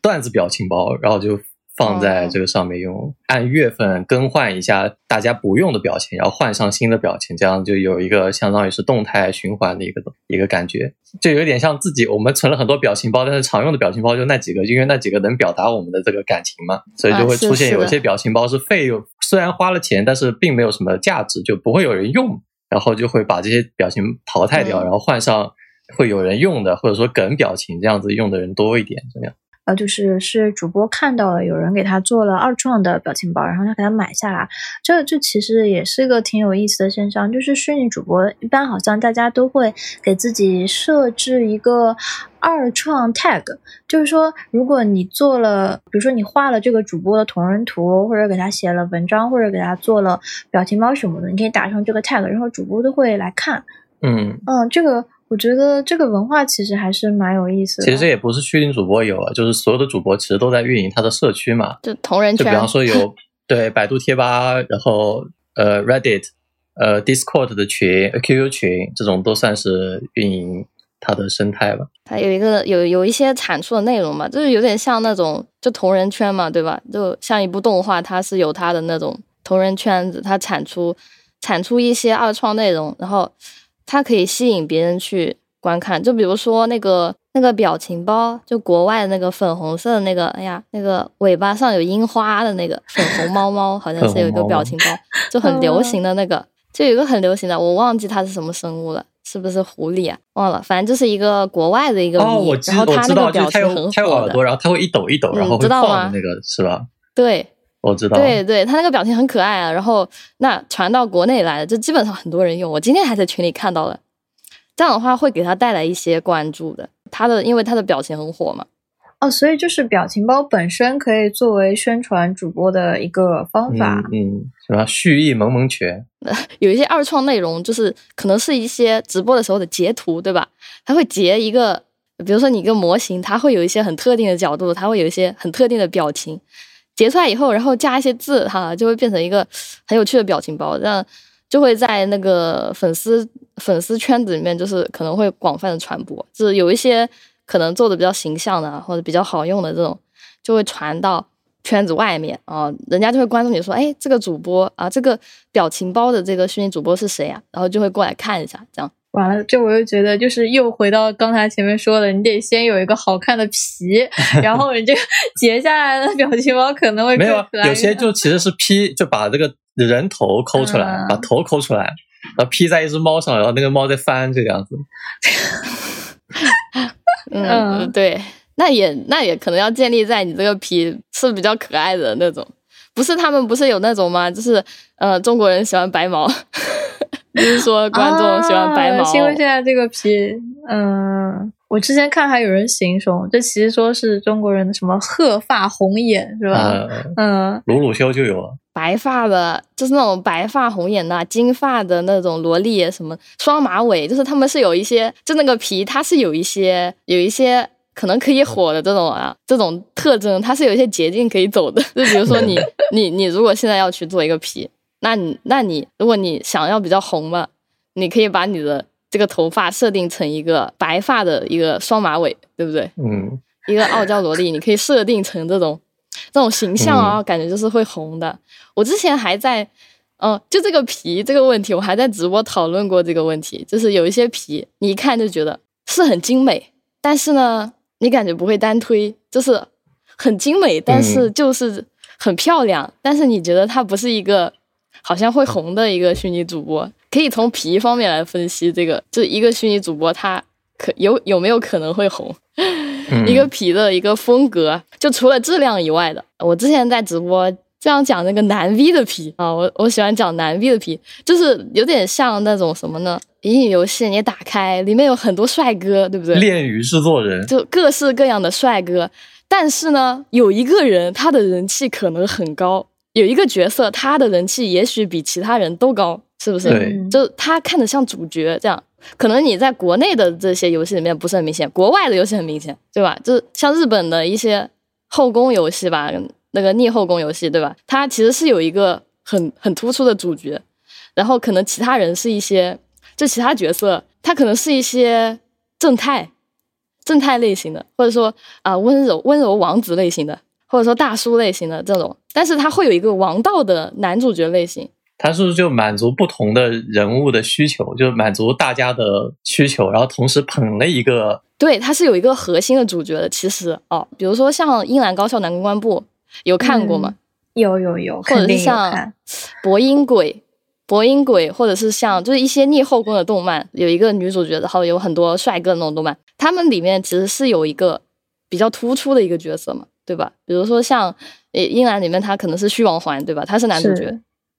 段子表情包，然后就放在这个上面用，按月份更换一下大家不用的表情，然后换上新的表情，这样就有一个相当于是动态循环的一个一个感觉，就有点像自己我们存了很多表情包，但是常用的表情包就那几个，因为那几个能表达我们的这个感情嘛，所以就会出现有一些表情包是费用，虽然花了钱，但是并没有什么价值，就不会有人用。然后就会把这些表情淘汰掉，嗯然后换上会有人用的，或者说梗表情这样子用的人多一点，这样。呃，就是是主播看到了有人给他做了二创的表情包，然后他给他买下来，这这其实也是一个挺有意思的现象。就是虚拟主播一般好像大家都会给自己设置一个二创 tag，就是说如果你做了，比如说你画了这个主播的同人图，或者给他写了文章，或者给他做了表情包什么的，你可以打上这个 tag，然后主播都会来看。嗯，嗯，这个我觉得这个文化其实还是蛮有意思的。其实这也不是虚拟主播有啊，就是所有的主播其实都在运营他的社区嘛。就同人圈，就比方说有 [LAUGHS] 对百度贴吧，然后呃 Reddit，呃 Discord 的群、QQ 群这种都算是运营它的生态吧。它有一个有有一些产出的内容嘛，就是有点像那种就同人圈嘛，对吧？就像一部动画，它是有它的那种同人圈子，它产出产出一些二创内容，然后它可以吸引别人去观看。就比如说那个那个表情包，就国外的那个粉红色的那个，哎呀，那个尾巴上有樱花的那个粉红猫猫，好像是有一个表情包，就很流行的那个，就有一个很流行的，我忘记它是什么生物了。是不是狐狸啊？忘了，反正就是一个国外的一个哦，我知然后他我知道，就是那个表它有它有情很火的，耳朵，然后它会一抖一抖，嗯然后会知道吗晃的那个是吧？对我知道，对对，他那个表情很可爱啊。然后那传到国内来了，就基本上很多人用。我今天还在群里看到了，这样的话会给他带来一些关注的。他的因为他的表情很火嘛，哦，所以就是表情包本身可以作为宣传主播的一个方法。嗯嗯，什么蓄意萌萌拳，[LAUGHS] 有一些二创内容，就是可能是一些直播的时候的截图，对吧？他会截一个，比如说你一个模型，它会有一些很特定的角度，它会有一些很特定的表情，截出来以后，然后加一些字，哈，就会变成一个很有趣的表情包，这样就会在那个粉丝粉丝圈子里面，就是可能会广泛的传播。就是有一些可能做的比较形象的，或者比较好用的这种，就会传到圈子外面啊，人家就会关注你说，哎，这个主播啊，这个表情包的这个虚拟主播是谁啊？然后就会过来看一下，这样。完了，这我又觉得就是又回到刚才前面说的，你得先有一个好看的皮，[LAUGHS] 然后你这个截下来的表情包可能会没有有些就其实是 P，就把这个人头抠出来，嗯把头抠出来，然后 P 在一只猫上，然后那个猫在翻这个样子。[LAUGHS] 嗯，嗯对，那也那也可能要建立在你这个皮是比较可爱的那种，不是他们不是有那种吗？就是呃，中国人喜欢白毛，就是说观众喜欢白毛，啊因为现在这个皮，嗯，我之前看还有人形容，这其实说是中国人的什么鹤发红眼是吧？呃，嗯，鲁鲁修就有了，白发的，就是那种白发红眼的啊、金发的那种萝莉，什么双马尾，就是他们是有一些，就那个皮它是有一些有一些可能可以火的这种啊，这种特征，它是有一些捷径可以走的。就比如说你 [LAUGHS] 你你如果现在要去做一个皮，那你那你如果你想要比较红嘛，你可以把你的这个头发设定成一个白发的一个双马尾，对不对？嗯，一个傲娇萝莉，你可以设定成这种这种形象啊，感觉就是会红的。我之前还在，嗯、就这个皮这个问题，我还在直播讨论过这个问题，就是有一些皮，你一看就觉得是很精美，但是呢，你感觉不会单推，就是很精美，但是就是很漂亮，但是你觉得它不是一个好像会红的一个虚拟主播，可以从皮方面来分析这个，就一个虚拟主播他可有有没有可能会红？嗯一个皮的一个风格，就除了质量以外的。我之前在直播这样讲那个男 V 的皮啊，我我喜欢讲男 V 的皮，就是有点像那种什么呢？乙女游戏你打开，里面有很多帅哥，对不对？恋与制作人，就各式各样的帅哥，但是呢，有一个人他的人气可能很高，有一个角色他的人气也许比其他人都高，是不是？就他看着像主角这样。可能你在国内的这些游戏里面不是很明显，国外的游戏很明显，对吧？就是像日本的一些后宫游戏吧，那个逆后宫游戏，对吧？它其实是有一个很很突出的主角，然后可能其他人是一些，就其他角色，他可能是一些正太，正太类型的，或者说啊、温柔温柔王子类型的，或者说大叔类型的这种，但是它会有一个王道的男主角类型，它是不是就满足不同的人物的需求，就满足大家的需求，然后同时捧了一个，对，它是有一个核心的主角的。其实哦，比如说像《英兰高校男公关部》，有看过吗？有有有，或者是像看。博音鬼》。博音鬼，或者是像就是一些逆后宫的动漫，有一个女主角，然后有很多帅哥的那种动漫，他们里面其实是有一个比较突出的一个角色嘛，对吧？比如说像呃英兰里面，他可能是虚王环，对吧？他是男主角，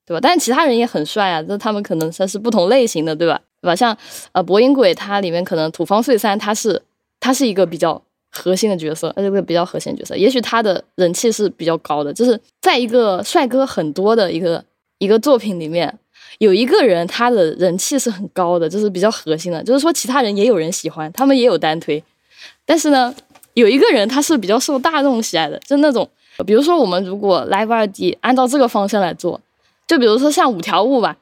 对吧？但是其他人也很帅啊，这他们可能算是不同类型的，对吧？对吧？像呃博音鬼，它里面可能土方岁三，他是他是一个比较核心的角色，他是个比较核心的角色，也许他的人气是比较高的，就是在一个帅哥很多的一个一个作品里面，有一个人他的人气是很高的，就是比较核心的，就是说其他人也有人喜欢，他们也有单推，但是呢，有一个人他是比较受大众喜爱的，就那种，比如说我们如果 Live 二 D 按照这个方向来做，就比如说像五条悟吧，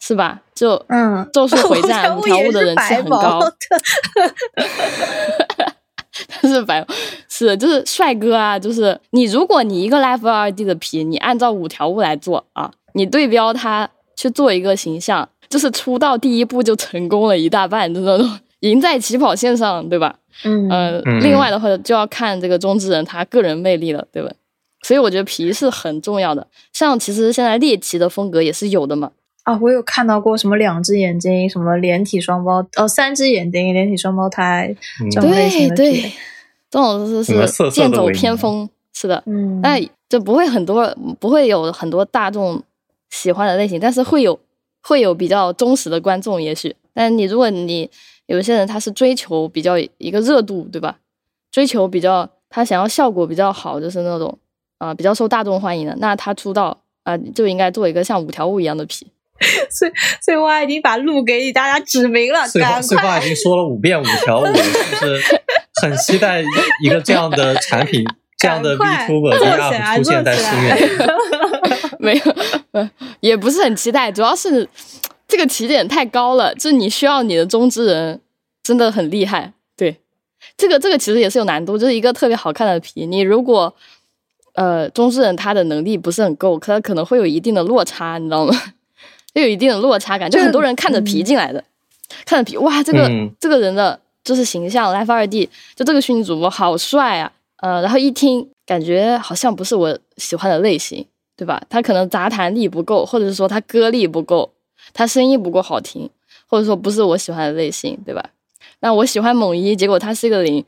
是吧？就嗯，咒术回战 [LAUGHS] 五条悟的人气很高，[LAUGHS] 他是白，是就是帅哥啊，就是你如果你一个 Live 二 D 的皮，你按照五条悟来做啊，你对标他去做一个形象，就是出道第一步就成功了一大半，就那种赢在起跑线上，对吧？嗯另外的话就要看这个中之人他个人魅力了，对吧？所以我觉得皮是很重要的。像其实现在猎奇的风格也是有的嘛，啊，我有看到过什么两只眼睛，什么连体双胞，哦，三只眼睛，连体双胞胎嗯这种类型的对对，这种是是剑走偏锋，是的。嗯，那就不会很多，不会有很多大众喜欢的类型，但是会有会有比较忠实的观众，也许。但你如果你有些人他是追求比较一个热度，对吧？追求比较他想要效果比较好，就是那种啊、比较受大众欢迎的，那他出道啊、就应该做一个像五条悟一样的皮。[LAUGHS] 所以所以我已经把路给大家指明了，碎话赶快碎话已经说了五遍五条，悟就是很期待一个这样的产品，这样的赶快 VTuber 做 V 出现在做起心来愿。[LAUGHS] 没有，呃也不是很期待，主要是这个起点太高了，就你需要你的中之人真的很厉害。对，这个这个其实也是有难度，就是一个特别好看的皮，你如果呃中之人他的能力不是很够，可可能会有一定的落差，你知道吗？[LAUGHS] 就有一定的落差感，就很多人看着皮进来的，看着皮，哇，这个、嗯这个人的就是形象，Life 二 D，就这个虚拟主播好帅啊，呃，然后一听感觉好像不是我喜欢的类型，对吧？他可能杂谈力不够，或者是说他歌力不够，他声音不够好听，或者说不是我喜欢的类型，对吧？那我喜欢猛一，结果他是一个零，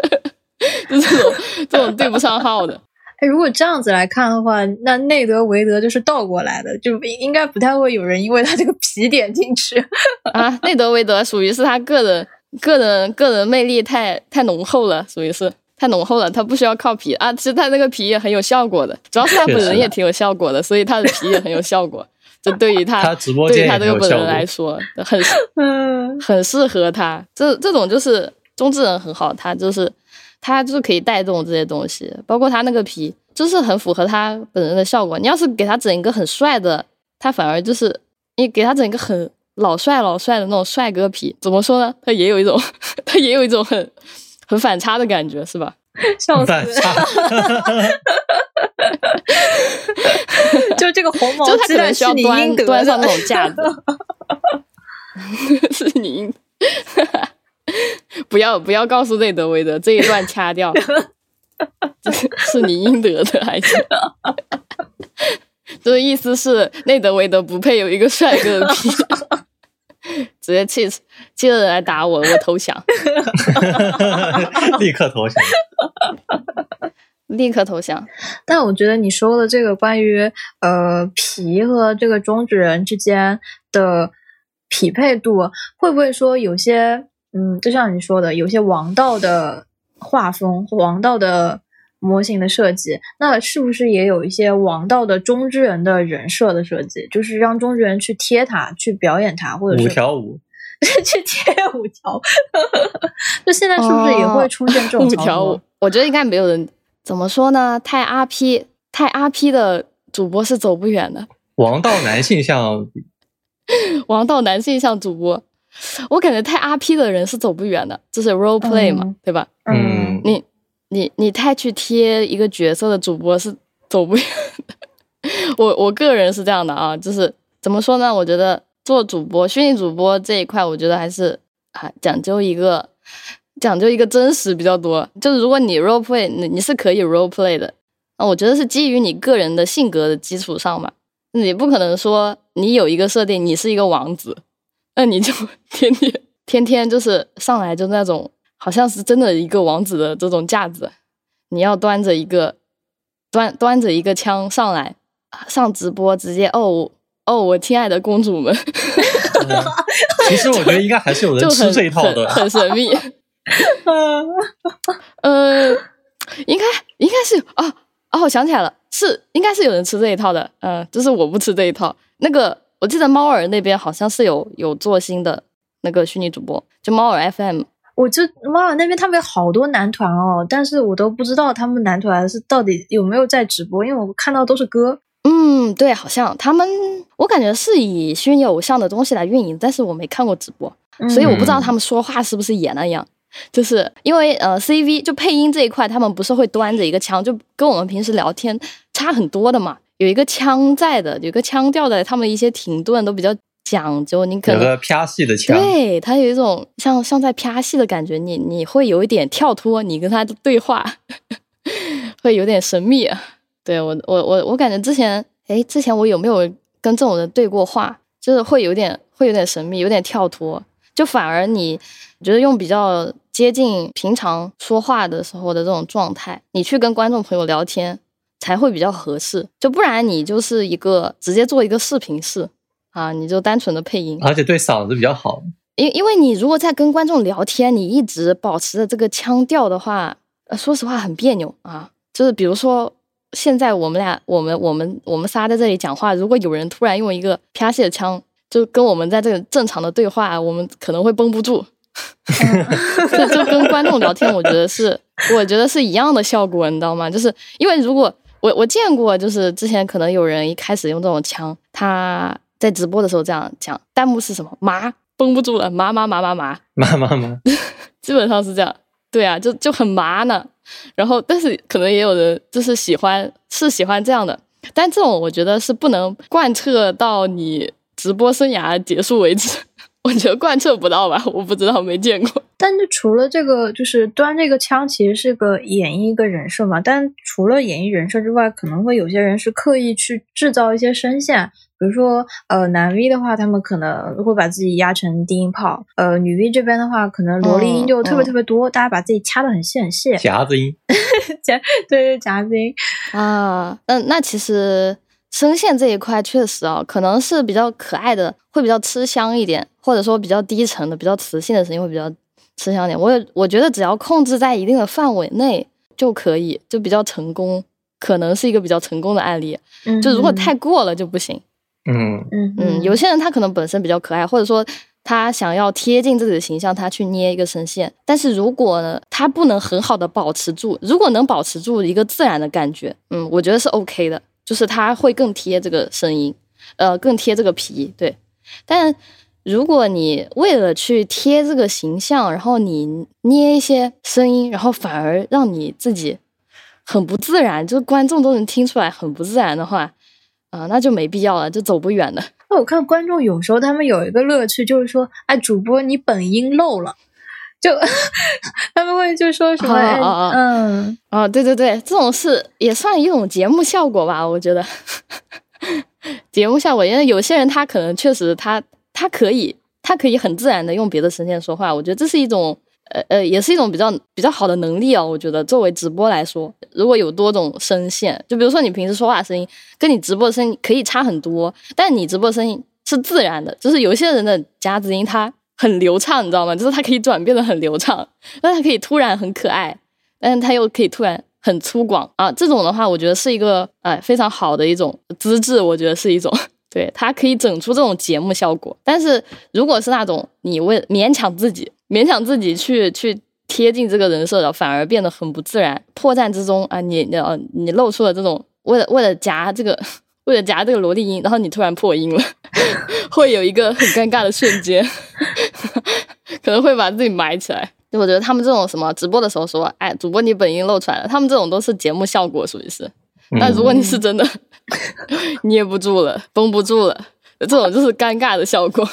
[LAUGHS] 就这种这种对不上号的。[LAUGHS] 哎，如果这样子来看的话，那内德维德就是倒过来的，就应该不太会有人因为他这个皮点进去。啊，内德维德属于是他个人个人个人魅力太太浓厚了，属于是太浓厚了，他不需要靠皮啊。其实他那个皮也很有效果的，主要是他本人也挺有效果的，所以他的皮也很有效果。就对于他 [LAUGHS] 他直播对他这个本人也很有效果来说，很 [LAUGHS] 嗯，很适合他。这这种就是中之人很好，他就是他就是可以带动这些东西，包括他那个皮，就是很符合他本人的效果。你要是给他整一个很帅的，他反而就是你给他整一个很老帅老帅的那种帅哥皮，怎么说呢？他也有一种 [LAUGHS] 他也有一种很很反差的感觉，是吧？[LAUGHS] 笑死！[LAUGHS] [LAUGHS] 就这个红毛就是他鸡蛋可能需要你端应得端上那的。种架子，是你应。不要不要告诉内德维德这一段掐掉，这是你应得的，还是？就是意思是内德维德不配有一个帅哥的皮，直接气死气的人来打我，我投降，[LAUGHS] 立刻投降。立刻投降。但我觉得你说的这个关于呃皮和这个中指人之间的匹配度，会不会说有些嗯，就像你说的，有些王道的画风、王道的模型的设计，那是不是也有一些王道的中之人的人设的设计，就是让中之人去贴他、去表演他，或者五是条舞，[LAUGHS] 去贴五条？[LAUGHS] 就现在是不是也会出现这种五操作条悟？，我觉得应该没有人怎么说呢？太 RP 太 RP 的主播是走不远的。王道男性向 [LAUGHS] 王道男性向主播，我感觉太 RP 的人是走不远的，这是 role play 嘛，嗯对吧？嗯你你你太去贴一个角色的主播是走不远的。[LAUGHS] 我我个人是这样的啊，就是怎么说呢？我觉得做主播、虚拟主播这一块，我觉得还是啊讲究一个讲究一个真实比较多。就是如果你 role play，你你是可以 role play 的，啊，我觉得是基于你个人的性格的基础上嘛。你不可能说你有一个设定，你是一个王子，那你就 [LAUGHS] 天天天天就是上来就那种好像是真的一个王子的这种架子，你要端着一个端端着一个枪上来上直播，直接哦哦，我亲爱的公主们，其实我觉得应该还是有 [LAUGHS] 人吃这一套的。很很神秘。[LAUGHS] 嗯呃，应该应该是啊哦，我想起来了，是应该是有人吃这一套的，嗯、就是我不吃这一套。那个，我我记得猫耳那边好像是有有做新的那个虚拟主播，就猫耳 FM。我就猫耳那边他们有好多男团哦，但是我都不知道他们男团是到底有没有在直播，因为我看到都是歌。嗯，对，好像他们，我感觉是以虚拟偶像的东西来运营，但是我没看过直播，所以我不知道他们说话是不是也那样。就是因为呃，CV 就配音这一块，他们不是会端着一个枪，就跟我们平时聊天差很多的嘛，有一个腔在的，有个腔调的，他们一些停顿都比较。讲究你可能有个啪戏的腔，对他有一种像像在啪戏的感觉，你你会有一点跳脱，你跟他的对话 [LAUGHS] 会有点神秘。对我我我我感觉之前哎之前我有没有跟这种人对过话，就是会有点会有点神秘，有点跳脱，就反而你觉得用比较接近平常说话的时候的这种状态，你去跟观众朋友聊天才会比较合适，就不然你就是一个直接做一个视频式。啊，你就单纯的配音，而且对嗓子比较好。因因为你如果在跟观众聊天，你一直保持着这个腔调的话，呃，说实话很别扭啊。就是比如说，现在我们俩，我们我们我们仨在这里讲话，如果有人突然用一个啪戏的腔，就跟我们在这个正常的对话，我们可能会绷不住。[LAUGHS] 就就跟观众聊天，我觉得是，[LAUGHS] 我觉得是一样的效果，你知道吗？就是因为如果我我见过，就是之前可能有人一开始用这种腔，他。在直播的时候这样讲，弹幕是什么？麻绷不住了，麻麻麻麻麻麻麻麻，[LAUGHS] [LAUGHS] 基本上是这样。对啊，就就很麻呢。然后，但是可能也有人就是喜欢，是喜欢这样的。但这种我觉得是不能贯彻到你直播生涯结束为止。[LAUGHS] 我觉得贯彻不到吧，我不知道，没见过。但是除了这个，就是端这个枪，其实是个演绎一个人设嘛。但除了演绎人设之外，可能会有些人是刻意去制造一些声线。比如说，呃，男 V 的话，他们可能会把自己压成低音炮；呃，女 V 这边的话，可能萝莉音就特别特别多，大家把自己掐的很细很细。夹子音，[LAUGHS] 夹对对夹子音啊。那那其实声线这一块确实啊，可能是比较可爱的，会比较吃香一点，或者说比较低沉的、比较磁性的声音会比较吃香点。我我觉得只要控制在一定的范围内就可以，就比较成功，可能是一个比较成功的案例。就如果太过了就不行。嗯嗯嗯，有些人他可能本身比较可爱，或者说他想要贴近自己的形象，他去捏一个声线。但是如果呢，他不能很好的保持住，如果能保持住一个自然的感觉，嗯，我觉得是 OK 的，就是他会更贴这个声音，呃，更贴这个皮。对，但如果你为了去贴这个形象，然后你捏一些声音，然后反而让你自己很不自然，就是观众都能听出来很不自然的话。啊，那就没必要了，就走不远了。那我看观众有时候他们有一个乐趣，就是说，哎，主播你本音漏了，就 [LAUGHS] 他们会就说什么，嗯，啊，对对对，这种是也算一种节目效果吧，我觉得 [LAUGHS] 节目效果，因为有些人他可能确实他他可以他可以很自然的用别的声线说话，我觉得这是一种。呃呃，也是一种比较比较好的能力哦。我觉得作为直播来说，如果有多种声线，就比如说你平时说话声音跟你直播的声音可以差很多，但你直播声音是自然的。就是有些人的夹子音它很流畅，你知道吗？就是它可以转变的很流畅，但它可以突然很可爱，但是它又可以突然很粗犷啊。这种的话，我觉得是一个哎非常好的一种资质，我觉得是一种 [LAUGHS] 对它可以整出这种节目效果。但是如果是那种你为勉强自己。勉强自己去去贴近这个人设的，反而变得很不自然。破绽之中啊，你你你露出了这种为了为了夹这个 [LAUGHS] 为了夹这个萝莉音，然后你突然破音了，[LAUGHS] 会有一个很尴尬的瞬间，[LAUGHS] 可能会把自己埋起来。就我觉得他们这种什么直播的时候说，哎，主播你本音露出来了，他们这种都是节目效果，属于是。但如果你是真的捏不住了，绷不住了，这种就是尴尬的效果。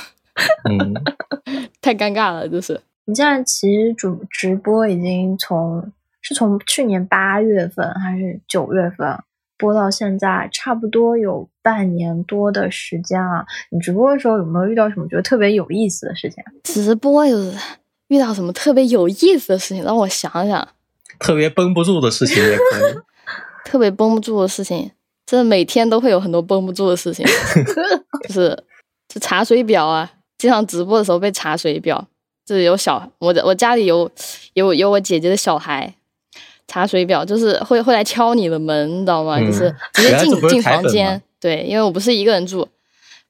嗯，[LAUGHS] 太尴尬了，就是你现在其实主直播已经从是从去年八月份还是九月份播到现在，差不多有半年多的时间啊。你直播的时候有没有遇到什么觉得特别有意思的事情？直播有遇到什么特别有意思的事情？让我想想，特别绷不住的事情也可以。[LAUGHS] [LAUGHS] 特别绷不住的事情，真的每天都会有很多绷不住的事情，就是这查水表啊。经常直播的时候被查水表，就是有小我的我家里有有有我姐姐的小孩查水表，就是会会来敲你的门，你知道吗？就是直接进进房间。对，因为我不是一个人住，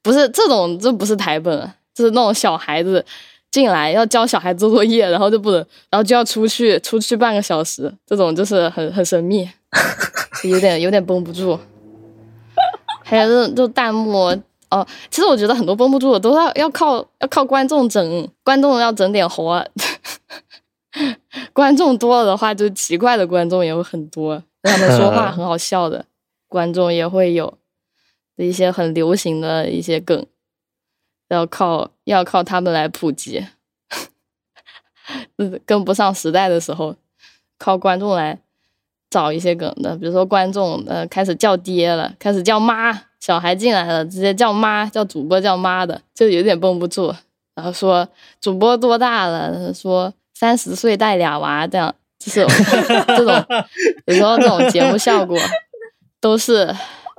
不是这种，这不是台本，就是那种小孩子进来要教小孩做作业，然后就不能，然后就要出去，出去半个小时，这种就是很很神秘，[LAUGHS] 有点有点绷不住。还有这种就弹幕哦，其实我觉得很多绷不住的都要要靠要靠观众整，观众要整点活。[LAUGHS] 观众多了的话，就奇怪的观众也会很多，他们说话很好笑的观众也会有一些很流行的一些梗，要靠要靠他们来普及，[LAUGHS] 跟不上时代的时候，靠观众来找一些梗的，比如说观众呃开始叫爹了，开始叫妈，小孩进来了直接叫妈，叫主播叫妈的，就有点绷不住，然后说主播多大了，说。三十岁带俩娃，这样就是这种，有时候这种节目效果都是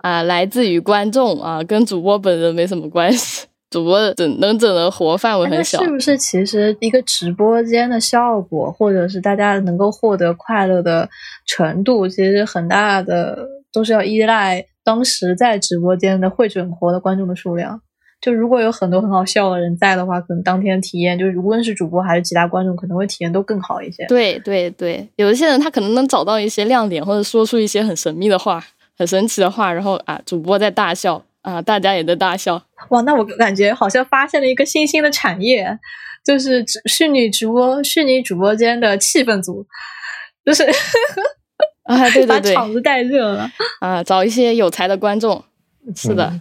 啊，来自于观众啊，跟主播本人没什么关系。主播整能整的活范围很小。是不是其实一个直播间的效果，或者是大家能够获得快乐的程度，其实很大的都是要依赖当时在直播间的会整活的观众的数量。就如果有很多很好笑的人在的话，可能当天体验就是无论是主播还是其他观众，可能会体验都更好一些。对对对，有一些人他可能能找到一些亮点，或者说出一些很神秘的话、很神奇的话，然后啊，主播在大笑啊，大家也在大笑。哇，那我感觉好像发现了一个新兴的产业，就是虚拟直播、虚拟主播间的气氛组，就是 [LAUGHS] 啊，对对对，把场子带热了啊，找一些有才的观众，是的。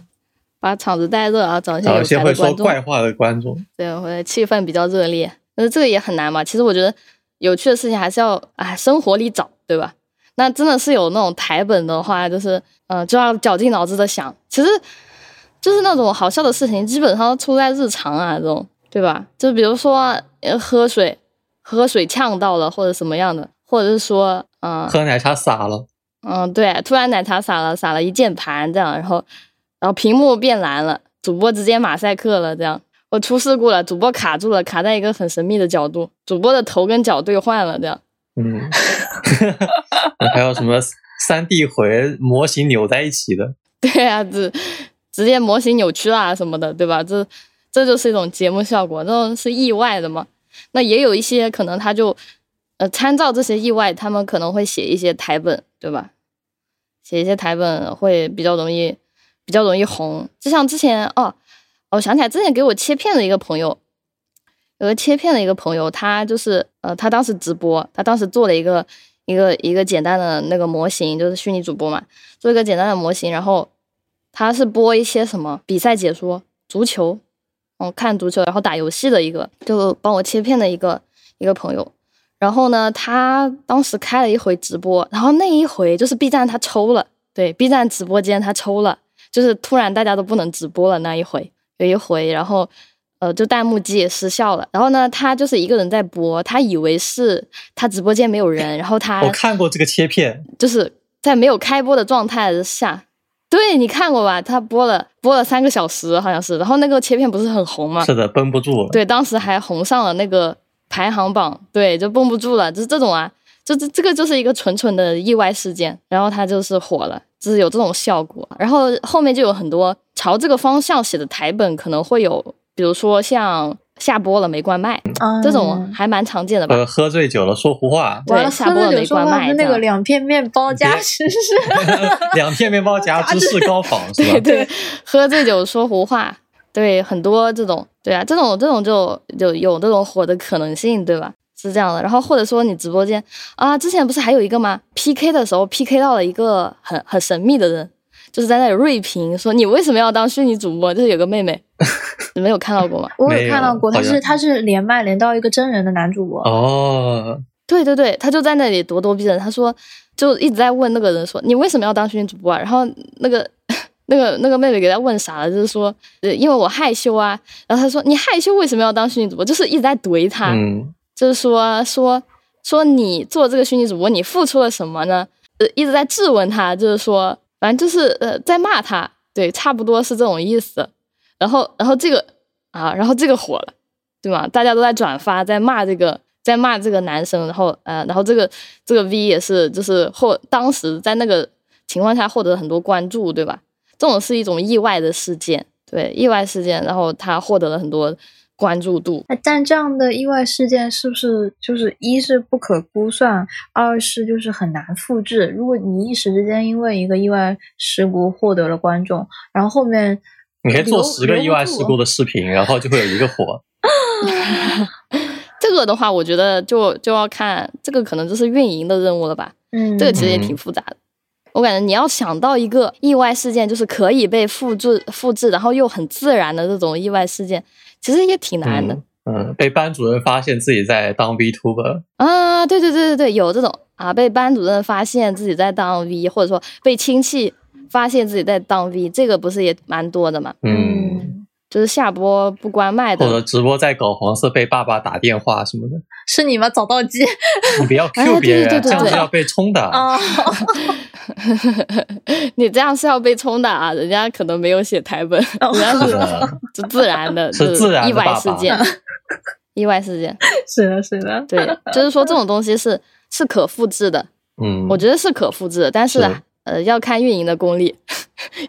把场子带热啊，找一些有才的观众。会说怪话的观众，对，或者气氛比较热烈。但是这个也很难嘛。其实我觉得有趣的事情还是要哎生活里找，对吧？那真的是有那种台本的话，就是呃就要绞尽脑汁的想。其实就是那种好笑的事情，基本上出在日常啊，这种对吧？就比如说喝水，喝水呛到了，或者什么样的，或者是说嗯喝奶茶洒了，嗯对，突然奶茶洒了，洒了一键盘这样，然后。然后屏幕变蓝了，主播直接马赛克了，这样我出事故了，主播卡住了，卡在一个很神秘的角度，主播的头跟脚对换了，这样。嗯，[LAUGHS] 还有什么三 D 回模型扭在一起的？对啊，直直接模型扭曲啦什么的，对吧？这这就是一种节目效果，这种是意外的嘛？那也有一些可能他就呃参照这些意外，他们可能会写一些台本，对吧？写一些台本会比较容易。比较容易红，就像之前哦，我想起来之前给我切片的一个朋友，有个切片的一个朋友，他就是呃，他当时直播，他当时做了一个一个一个简单的那个模型，就是虚拟主播嘛，做一个简单的模型，然后他是播一些什么比赛解说，足球，嗯，看足球，然后打游戏的一个，就帮我切片的一个一个朋友，然后呢，他当时开了一回直播，然后那一回就是 B 站他抽了，对，B 站直播间他抽了。就是突然大家都不能直播了那一回，有一回，然后，呃，就弹幕机也失效了。然后呢，他就是一个人在播，他以为是他直播间没有人，然后他我看过这个切片，就是在没有开播的状态下，对你看过吧？他播了播了三个小时，好像是，然后那个切片不是很红吗？是的，绷不住了。对，当时还红上了那个排行榜，对，就绷不住了，就是这种啊，就这这个就是一个纯纯的意外事件，然后他就是火了。就是有这种效果，然后后面就有很多朝这个方向写的台本，可能会有，比如说像下播了没关麦，这种还蛮常见的吧。呃，喝醉酒了说胡话，对，下播了没关麦，那个两片面包加芝士 [LAUGHS] [LAUGHS] 两片面包加芝士高仿，对对，喝醉酒说胡话，对，很多这种，对啊，这种这种就就有这种火的可能性，对吧？是这样的，然后或者说你直播间啊，之前不是还有一个吗？PK 的时候 PK 到了一个很很神秘的人，就是在那里锐评说你为什么要当虚拟主播？就是有个妹妹，[LAUGHS] 你没有看到过吗？[LAUGHS] 我有看到过，他是他是连麦连到一个真人的男主播哦，对对对，他就在那里咄咄逼人，他说就一直在问那个人说你为什么要当虚拟主播？啊？然后那个 [LAUGHS] 那个那个妹妹给他问傻了，就是说呃因为我害羞啊，然后他说你害羞为什么要当虚拟主播？就是一直在怼他。就是说说说你做这个虚拟主播，你付出了什么呢？呃，一直在质问他，就是说，反正就是呃，在骂他，对，差不多是这种意思。然后，然后这个啊，然后这个火了，对吗？大家都在转发，在骂这个，在骂这个男生。然后，呃，然后这个这个 V 也是，就是获当时在那个情况下获得很多关注，对吧？这种是一种意外的事件。对，意外事件，然后他获得了很多关注度。哎，但这样的意外事件是不是就是一是不可估算，二是就是很难复制？如果你一时之间因为一个意外事故获得了观众，然后后面你可以做十个意外事故的视频，然后就会有一个火。[LAUGHS] 这个的话，我觉得就就要看这个，可能就是运营的任务了吧。嗯，这个其实也挺复杂的。我感觉你要想到一个意外事件，就是可以被复制、复制，然后又很自然的这种意外事件，其实也挺难的。嗯，被班主任发现自己在当 VTuber，啊，对对对对对，有这种啊，被班主任发现自己在当 V，或者说被亲戚发现自己在当 V，这个不是也蛮多的嘛？嗯，嗯，就是下播不关麦的或者，直播在搞黄色被爸爸打电话什么的，是你吗？找到机你不要哎 Q 别人，对对对对这样子要被冲的。啊，[LAUGHS] [LAUGHS] 你这样是要被冲的啊！人家可能没有写台本，人家是嗯 [LAUGHS] 是自然的，[LAUGHS] 是自然意外事件，意外事件。是的，是的，对，就是说这种东西是是可复制的，嗯，我觉得是可复制的，但是啊，呃，要看运营的功力，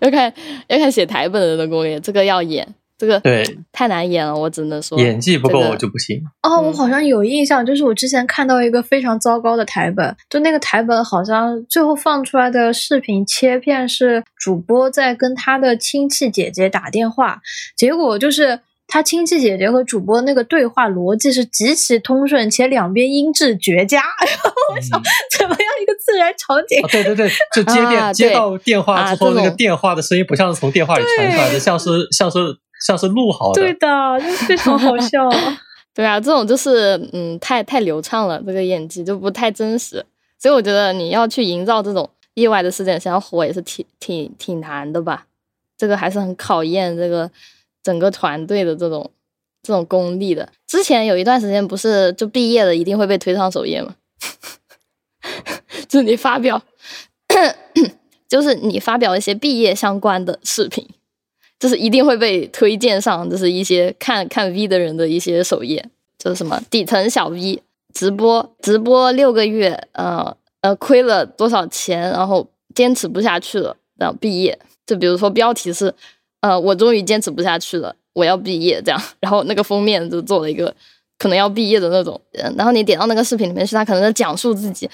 要看要看写台本的人的功力，这个要演，这个对太难演了，我只能说演技不够我就不行。哦，我嗯好像有印象，就是我之前看到一个非常糟糕的台本，就那个台本好像最后放出来的视频切片是主播在跟他的亲戚姐姐打电话，结果就是他亲戚姐姐和主播那个对话逻辑是极其通顺，且两边音质绝佳。[LAUGHS] 然后我想，怎么样一个自然场景啊，对对对，就接电、啊接到电话之后，啊那个电话的声音不像是从电话里传出来的，对像是像是像是录好的。对的，就是非常好笑。[LAUGHS] 对啊，这种就是嗯，太太流畅了，这个演技就不太真实，所以我觉得你要去营造这种意外的事件，想要火也是挺挺挺难的吧。这个还是很考验这个整个团队的这种这种功力的。之前有一段时间不是就毕业了一定会被推上首页吗？[LAUGHS] 就是你发表，[COUGHS] 就是你发表一些毕业相关的视频，就是一定会被推荐上，就是一些看看 V 的人的一些首页，就是什么底层小 V 直播，直播六个月，呃呃亏了多少钱，然后坚持不下去了，然后毕业。就比如说标题是，呃，我终于坚持不下去了，我要毕业这样，[LAUGHS] 然后那个封面就做了一个可能要毕业的那种，然后你点到那个视频里面去，他可能在讲述自己，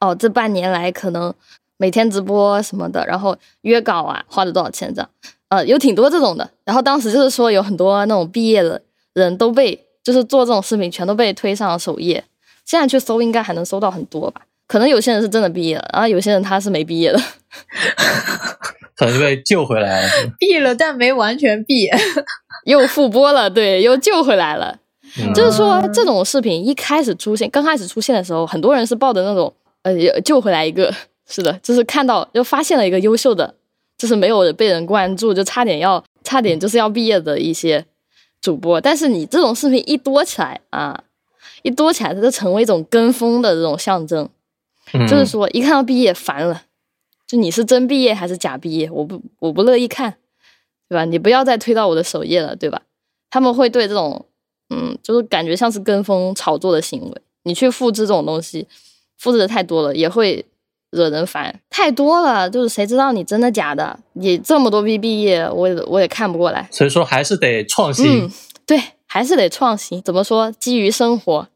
哦，这半年来可能每天直播什么的，然后约稿啊花了多少钱这样。呃，有挺多这种的。然后当时就是说有很多那种毕业的人都被，就是做这种视频全都被推上了首页。现在去搜应该还能搜到很多吧？可能有些人是真的毕业了，然后有些人他是没毕业的。[LAUGHS] 可能就被救回来了。[LAUGHS] 毕了，但没完全毕。[LAUGHS] 又复播了，对，又救回来了。嗯就是说，这种视频一开始出现，刚开始出现的时候，很多人是抱着那种呃救回来一个，是的，就是看到又发现了一个优秀的，就是没有被人关注，就差点要差点就是要毕业的一些主播。但是你这种视频一多起来啊，一多起来，它就成为一种跟风的这种象征。嗯就是说，一看到毕业烦了，就你是真毕业还是假毕业，我不我不乐意看，对吧？你不要再推到我的首页了，对吧？他们会对这种，嗯，就是感觉像是跟风炒作的行为，你去复制这种东西，复制的太多了，也会惹人烦。太多了，就是谁知道你真的假的？你这么多毕毕业，我也我也看不过来。所以说还是得创新嗯。，对，还是得创新。怎么说？基于生活，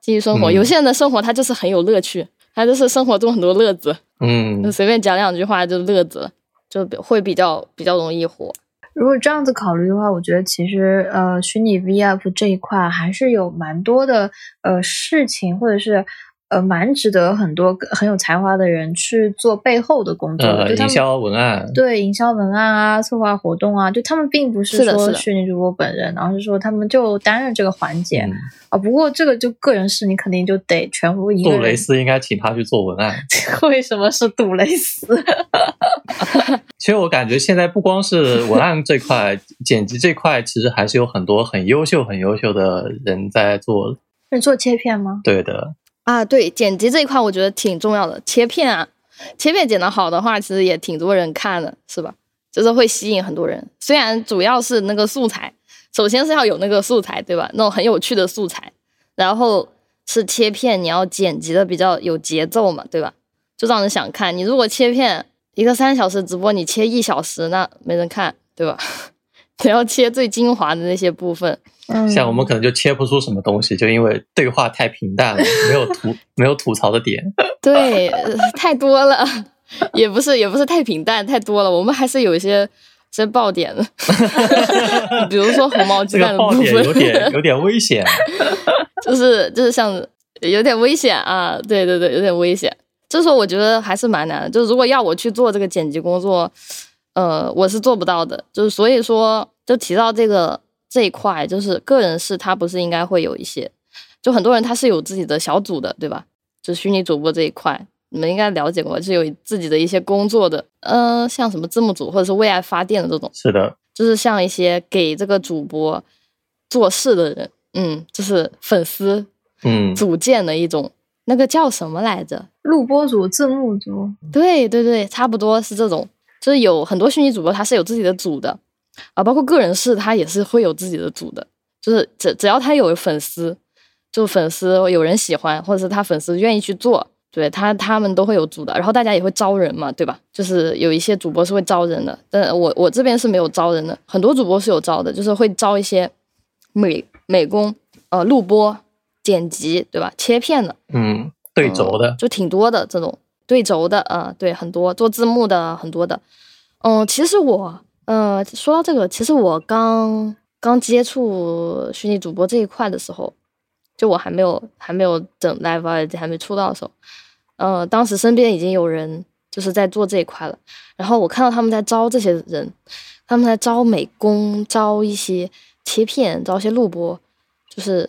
基于生活。嗯有些人的生活他就是很有乐趣，他就是生活中很多乐子，嗯就随便讲两句话就乐子了，就比会比较比较容易火。如果这样子考虑的话，我觉得其实呃，虚拟 VUP 这一块还是有蛮多的呃事情，或者是呃蛮值得很多很有才华的人去做背后的工作的。呃，营销文案，对营销文案啊、策划活动啊，就他们并不是说虚拟主播本人，而是说他们就担任这个环节、嗯，啊。不过这个就个人事，你肯定就得全部一个人。杜蕾斯应该请他去做文案。[LAUGHS] 为什么是杜蕾斯？[LAUGHS] 其实我感觉现在不光是文案这块，剪辑这块，其实还是有很多很优秀、很优秀的人在做。是做切片吗？对的，啊，对，剪辑这一块我觉得挺重要的。切片啊，切片剪得好的话，其实也挺多人看的，是吧？就是会吸引很多人。虽然主要是那个素材，首先是要有那个素材，对吧？那种很有趣的素材，然后是切片，你要剪辑的比较有节奏嘛，对吧？就让人想看。你如果切片一个三小时直播，你切一小时，那没人看，对吧？[LAUGHS] 你要切最精华的那些部分。嗯，像我们可能就切不出什么东西，就因为对话太平淡了，没有吐没有吐槽的点。[LAUGHS] 对，呃太多了，[LAUGHS] 也不是也不是太平淡，太多了。我们还是有一些些爆点的，[LAUGHS] 比如说红毛鸡蛋的部个爆点有点分，有点危险。就是就是像有点危险啊，对对对，有点危险。就是说，我觉得还是蛮难的。就是如果要我去做这个剪辑工作，呃，我是做不到的。就是所以说，就提到这个这一块，就是个人是他不是应该会有一些，就很多人他是有自己的小组的，对吧？就是虚拟主播这一块，你们应该了解过，是有自己的一些工作的，呃，像什么字幕组或者是为爱发电的这种，是的，就是像一些给这个主播做事的人，嗯，就是粉丝嗯，组建的一种，那个叫什么来着？录播组、字幕组，对对对，差不多是这种，就是有很多虚拟主播他是有自己的组的啊，包括个人是他也是会有自己的组的，就是只只要他有粉丝，就粉丝有人喜欢，或者是他粉丝愿意去做，对他他们都会有组的，然后大家也会招人嘛，对吧？就是有一些主播是会招人的，但我我这边是没有招人的，很多主播是有招的，就是会招一些美美工、呃录播、剪辑，对吧？切片的，嗯，对轴的嗯，就挺多的这种对轴的啊、呃对，很多做字幕的很多的。嗯，其实我呃说到这个，其实我刚刚接触虚拟主播这一块的时候，就我还没有还没有整 Live 还没出道的时候，呃，当时身边已经有人就是在做这一块了，然后我看到他们在招这些人，他们在招美工，招一些切片，招一些录播，就是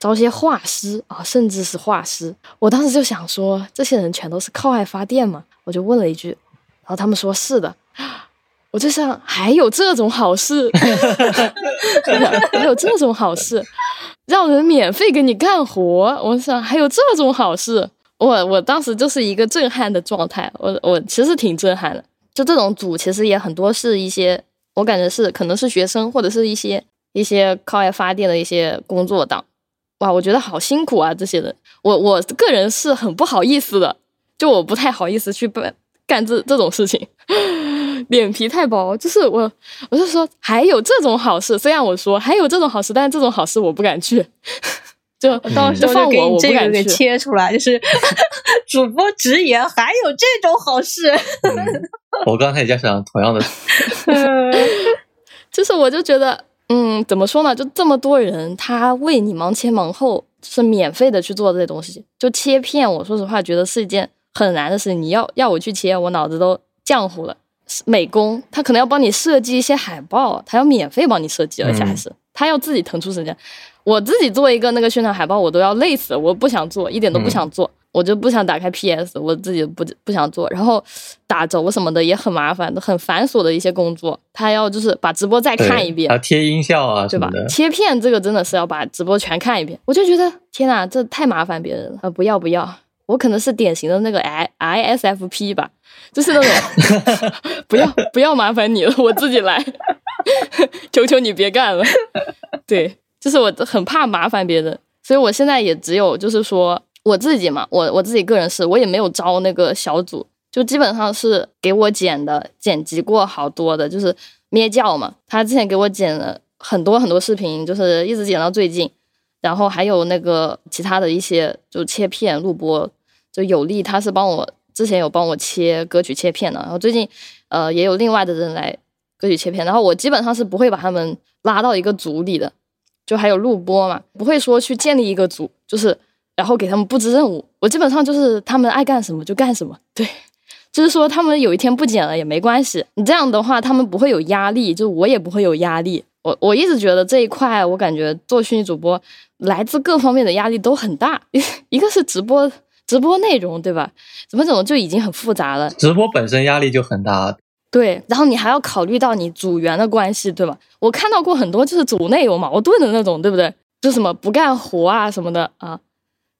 招一些画师啊，甚至是画师。我当时就想说，这些人全都是靠爱发电嘛？我就问了一句，然后他们说是的。我就想，还有这种好事，[LAUGHS] 还有这种好事，让人免费给你干活。我想，还有这种好事，我我当时就是一个震撼的状态。我我其实挺震撼的。就这种组，其实也很多是一些，我感觉是可能是学生或者是一些一些靠爱发电的一些工作党。哇，我觉得好辛苦啊！这些人，我我个人是很不好意思的，就我不太好意思去办干这这种事情，[LAUGHS] 脸皮太薄。就是我，我就说还有这种好事，虽然我说还有这种好事，但是这种好事我不敢去，[LAUGHS] 就到时候就放我，就给你这个给我不敢去。切出来，就是 [LAUGHS] 主播直言还有这种好事。嗯，我刚才也在想同样的，就是我就觉得，嗯，怎么说呢？就这么多人，他为你忙前忙后，就是免费的去做这些东西，就切片。我说实话，觉得是一件很难的事情。你要要我去切，我脑子都浆糊了。美工他可能要帮你设计一些海报，他要免费帮你设计，而且还是、他要自己腾出时间。我自己做一个那个宣传海报，我都要累死，我不想做，一点都不想做。我就不想打开 PS，我自己不不想做，然后打轴什么的也很麻烦，很繁琐的一些工作，他要就是把直播再看一遍还，要贴音效啊对吧。切片这个真的是要把直播全看一遍，我就觉得天哪，这太麻烦别人了，呃，不要不要，我可能是典型的那个 I ISFP 吧，就是那种 [LAUGHS] 不要不要麻烦你了，我自己来，[LAUGHS] 求求你别干了。对，就是我很怕麻烦别人，所以我现在也只有就是说我自己嘛，我我自己个人是我也没有招那个小组，就基本上是给我剪的，剪辑过好多的，就是咩教嘛，他之前给我剪了很多很多视频，就是一直剪到最近，然后还有那个其他的一些就切片录播，就有力他是帮我之前有帮我切歌曲切片的，然后最近呃也有另外的人来歌曲切片，然后我基本上是不会把他们拉到一个组里的，就还有录播嘛，不会说去建立一个组，就是然后给他们布置任务，我基本上就是他们爱干什么就干什么，对。就是说，他们有一天不剪了也没关系。你这样的话，他们不会有压力，就我也不会有压力。我我一直觉得这一块，我感觉做虚拟主播来自各方面的压力都很大。[LAUGHS] 一个是直播直播内容，对吧？怎么怎么就已经很复杂了，直播本身压力就很大，对。然后你还要考虑到你组员的关系，对吧？我看到过很多就是组内有矛盾的那种，对不对？就什么不干活啊什么的啊，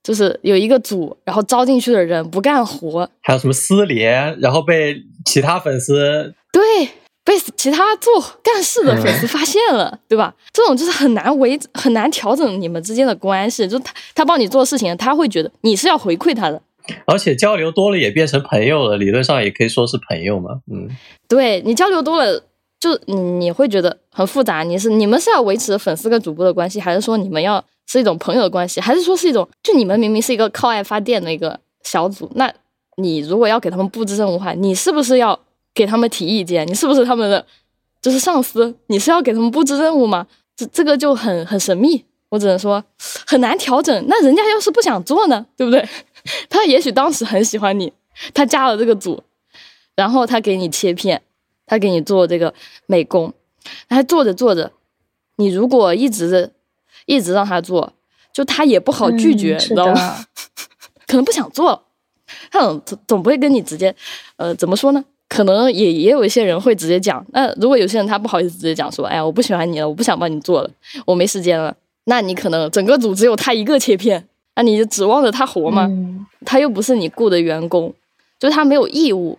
就是有一个组，然后招进去的人不干活，还有什么私联，然后被其他粉丝对，被其他做干事的粉丝发现了，对吧？这种就是很难维很难调整你们之间的关系，就他他帮你做事情，他会觉得你是要回馈他的，而且交流多了也变成朋友了，理论上也可以说是朋友嘛。嗯，对你交流多了，就你会觉得很复杂。你是你们是要维持粉丝跟主播的关系，还是说你们要是一种朋友的关系，还是说是一种就你们明明是一个靠爱发电的一个小组？那你如果要给他们布置任务的话，你是不是要给他们提意见？你是不是他们的就是上司？你是要给他们布置任务吗？这这个就很很神秘，我只能说很难调整。那人家要是不想做呢，对不对？[LAUGHS] 他也许当时很喜欢你，他加了这个组，然后他给你切片，他给你做这个美工，他做着做着，你如果一直一直让他做，就他也不好拒绝，你知道吗？[LAUGHS] 可能不想做，他总总不会跟你直接，呃，怎么说呢？可能也也有一些人会直接讲，那如果有些人他不好意思直接讲说，哎呀，我不喜欢你了，我不想帮你做了，我没时间了，那你可能整个组只有他一个切片。那你就指望着他活吗？他又不是你雇的员工，就他没有义务。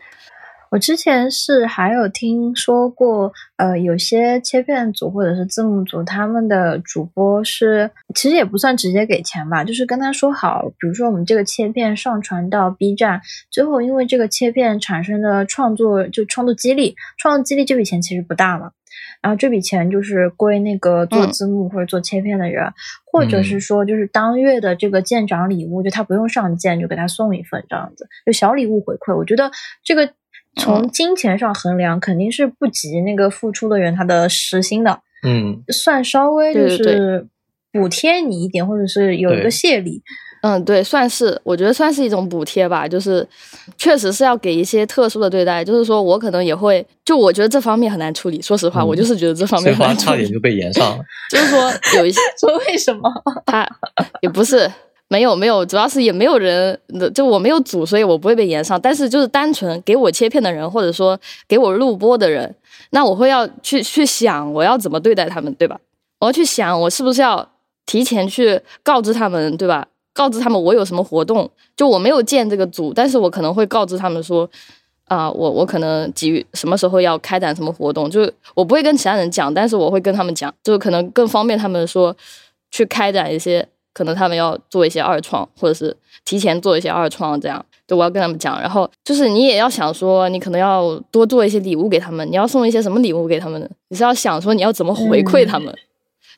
我之前是还有听说过，呃，有些切片组或者是字幕组，他们的主播是其实也不算直接给钱吧，就是跟他说好，比如说我们这个切片上传到 B 站，最后因为这个切片产生的创作就创作激励，创作激励这笔钱其实不大嘛。然后这笔钱就是归那个做字幕或者做切片的人，或者是说就是当月的这个舰长礼物，就他不用上舰就给他送一份这样子，就小礼物回馈。我觉得这个从金钱上衡量肯定是不及那个付出的人他的时薪的，嗯，算稍微就是补贴你一点，或者是有一个谢礼。嗯，对，算是，我觉得算是一种补贴吧，就是确实是要给一些特殊的对待，就是说我可能也会，就我觉得这方面很难处理。说实话，我就是觉得这方面很难处理。差点就被延上了。[LAUGHS] 就是说有一些 [LAUGHS] 说为什么他也不是没有没有，主要是也没有人，就我没有组，所以我不会被延上。但是就是单纯给我切片的人，或者说给我录播的人，那我会要去去想我要怎么对待他们，对吧？我要去想我是不是要提前去告知他们，对吧？告知他们我有什么活动，就我没有建这个组，但是我可能会告知他们说，啊，我我可能几什么时候要开展什么活动，就是我不会跟其他人讲，但是我会跟他们讲，就可能更方便他们说去开展一些，可能他们要做一些二创，或者是提前做一些二创，这样，就我要跟他们讲，然后就是你也要想说，你可能要多做一些礼物给他们，你要送一些什么礼物给他们呢，你是要想说你要怎么回馈他们，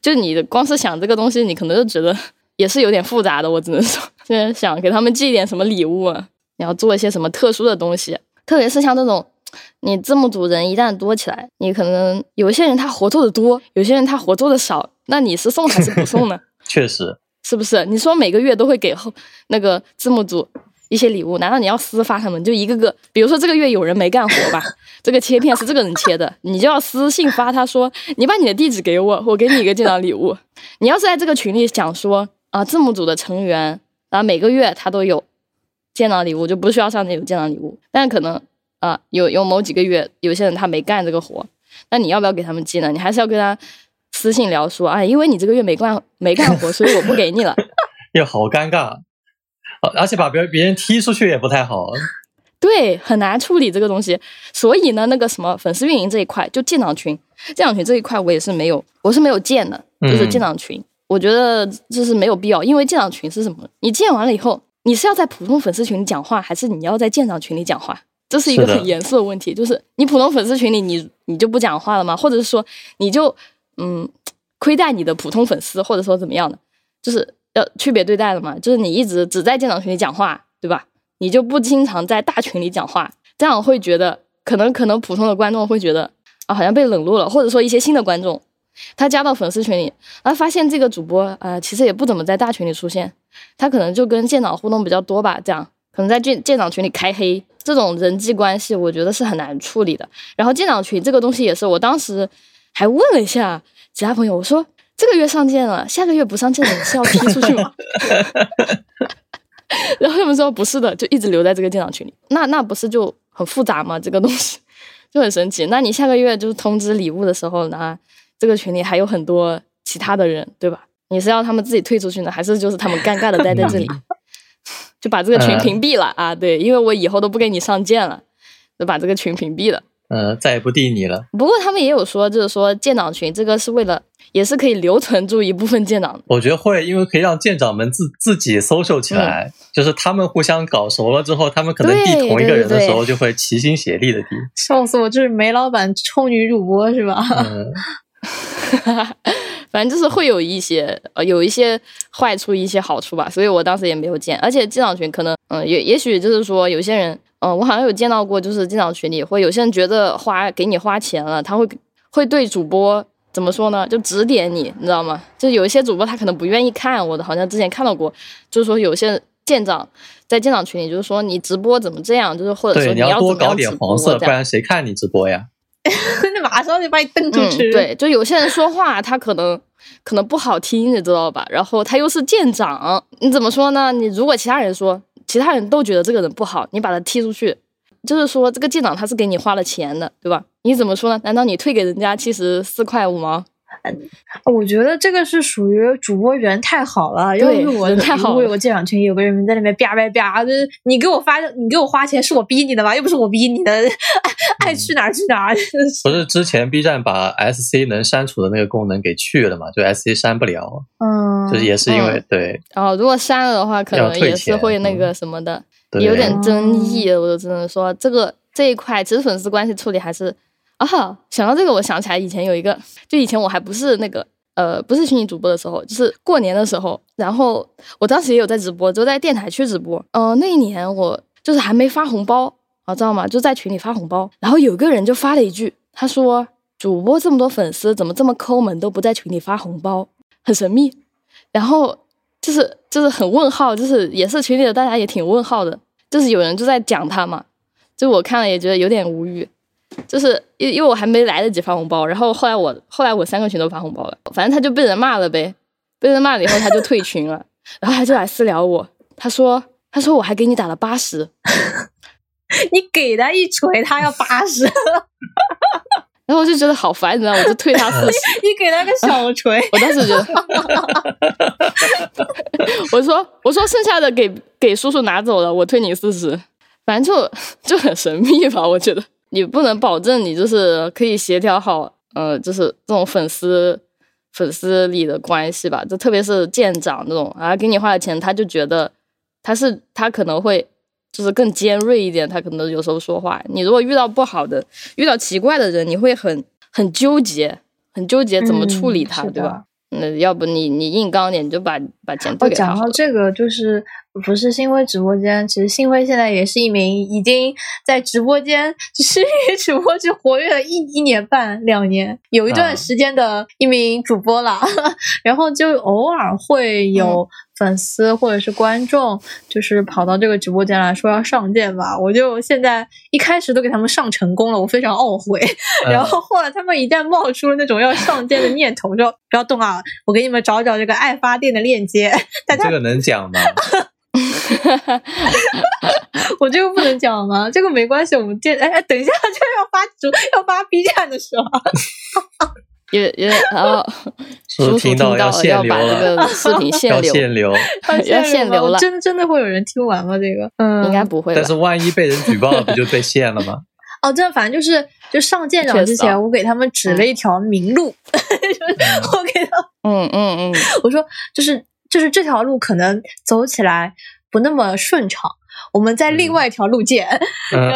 就你的光是想这个东西，你可能就觉得。也是有点复杂的，我只能说，就是想给他们寄一点什么礼物啊？你要做一些什么特殊的东西？特别是像这种，你字幕组人一旦多起来，你可能有些人他活做的多，有些人他活做的少，那你是送还是不送呢？[LAUGHS] 确实，是不是？你说每个月都会给后那个字幕组一些礼物，难道你要私发他们？就一个个，比如说这个月有人没干活吧，[LAUGHS] 这个切片是这个人切的，你就要私信发他说，你把你的地址给我，我给你一个这样礼物。你要是在这个群里讲说。啊，字幕组的成员，然后每个月他都有建档礼物，就不需要上那有建档礼物。但可能啊，有有某几个月，有些人他没干这个活，那你要不要给他们寄呢？你还是要跟他私信聊说，啊，因为你这个月没干没干活，所以我不给你了。[LAUGHS] 又好尴尬，而且把别别人踢出去也不太好。[LAUGHS] 对，很难处理这个东西。所以呢，那个什么粉丝运营这一块，就建档群，建档群这一块我也是没有，我是没有建的，就是建档群。我觉得这是没有必要，因为建长群是什么？你建完了以后，你是要在普通粉丝群里讲话，还是你要在建长群里讲话？这是一个很严肃的问题。就是你普通粉丝群里，你你就不讲话了吗？或者是说，你就嗯亏待你的普通粉丝，或者说怎么样的？就是要区别对待了嘛？就是你一直只在建长群里讲话，对吧？你就不经常在大群里讲话，这样会觉得可能可能普通的观众会觉得啊，好像被冷落了，或者说一些新的观众。他加到粉丝群里，然后发现这个主播啊，其实也不怎么在大群里出现，他可能就跟舰长互动比较多吧，这样可能在舰舰长群里开黑，这种人际关系我觉得是很难处理的。然后舰长群这个东西也是，我当时还问了一下其他朋友，我说这个月上舰了，下个月不上舰了，是要踢出去吗？[LAUGHS] 然后他们说不是的，就一直留在这个舰长群里。那那不是就很复杂吗？这个东西 [LAUGHS] 就很神奇。那你下个月就是通知礼物的时候呢？这个群里还有很多其他的人，对吧？你是要他们自己退出去呢，还是就是他们尴尬的待在这里，[LAUGHS] 就把这个群屏蔽了啊？对，因为我以后都不给你上舰了，就把这个群屏蔽了。嗯，再也不递你了。不过他们也有说，就是说建档群这个是为了也是可以留存住一部分舰长。我觉得会，因为可以让舰长们自自己 social 起来，就是他们互相搞熟了之后，他们可能对递同一个人的时候，就会齐心协力的递。笑死我！这是煤老板冲女主播是吧？嗯，[LAUGHS] 反正就是会有一些呃有一些坏处，一些好处吧，所以我当时也没有建。而且舰长群可能嗯也也许就是说有些人嗯、呃我好像有见到过，就是舰长群里会有些人觉得花给你花钱了，他会会对主播怎么说呢？就指点你，你知道吗？就有一些主播他可能不愿意看我的，好像之前看到过，就是说有些舰长在舰长群里就是说你直播怎么这样，就是或者说对，你要多搞点黄色。不然谁看你直播呀？[LAUGHS] 那马上就把你蹬出嗯，去。对，就有些人说话他可能可能不好听，你知道吧？然后他又是舰长，你怎么说呢？你如果其他人说，其他人都觉得这个人不好，你把他踢出去，就是说这个舰长他是给你花了钱的，对吧？你怎么说呢？难道你退给人家七十四块五毛？我觉得这个是属于主播人太好了。要对是我太好了如果有个舰长群，有个人在那边叭叭叭，就是你给我发，你给我花钱是我逼你的吧？又不是我逼你的，[LAUGHS] 爱爱去哪儿去哪不是之前 B 站把 SC 能删除的那个功能给去了嘛？就 SC 删不了，嗯，就是也是因为嗯对然后如果删了的话，可能也是会那个什么的。对有点争议，我就只能说这个这一块其实粉丝关系处理还是啊哈。想到这个，我想起来以前有一个，就以前我还不是那个呃不是虚拟主播的时候，就是过年的时候，然后我当时也有在直播，就在电台去直播。嗯、那一年我就是还没发红包啊，知道吗？就在群里发红包，然后有个人就发了一句，他说主播这么多粉丝，怎么这么抠门，都不在群里发红包，很神秘。然后就是就是很问号，就是也是群里的大家也挺问号的，就是有人就在讲他嘛，就我看了也觉得有点无语，就是因因为我还没来得及发红包，然后后来我后来我三个群都发红包了，反正他就被人骂了呗，被人骂了以后他就退群了，[LAUGHS] 然后他就来私聊我，他说他说我还给你打了八十，[LAUGHS] 你给他一锤，他要八十；[LAUGHS] 然后我就觉得好烦，你知道吗，我就退他四十。你给他个小锤，我当时觉得，我说我说剩下的给给叔叔拿走了，我退你四十，反正就就很神秘吧。我觉得你不能保证你就是可以协调好，呃，就是这种粉丝粉丝里的关系吧。就特别是舰长那种啊，给你花了钱，他就觉得他是他可能会就是更尖锐一点，他可能有时候说话。你如果遇到不好的、遇到奇怪的人，你会很很纠结，很纠结怎么处理他，嗯对吧？那要不你你硬刚点，你就把把钱哦，退给他讲好了。到这个，就是不是新辉直播间，其实新辉现在也是一名已经在直播间虚拟主播就活跃了一一年半两年，有一段啊时间的一名主播了。[LAUGHS] 然后就偶尔会有粉丝或者是观众，就是跑到这个直播间来说要上舰吧。我就现在一开始都给他们上成功了，我非常懊悔。嗯 [LAUGHS] 然后后来他们一旦冒出了那种要上舰的念头，说不要动啊，我给你们找找这个爱发电的链接。大家这个能讲吗？[LAUGHS] [LAUGHS] 我这个不能讲吗？这个没关系，我们电哎哎，等一下，就 [LAUGHS] 要发主要发 B 站的时候，也也然后叔叔叔听到要了要把限流了？这个视频限要流，限流，要限流 [LAUGHS] 了，真真的会有人听完吗？这个，嗯，应该不会但？是万一被人举报了，不就被限了吗？哦，这反正就是就上舰长之前，我给他们指了一条明路，就是我给他嗯嗯嗯，我说，就是就是这条路可能走起来不那么顺畅，我们在另嗯外一条路见。嗯，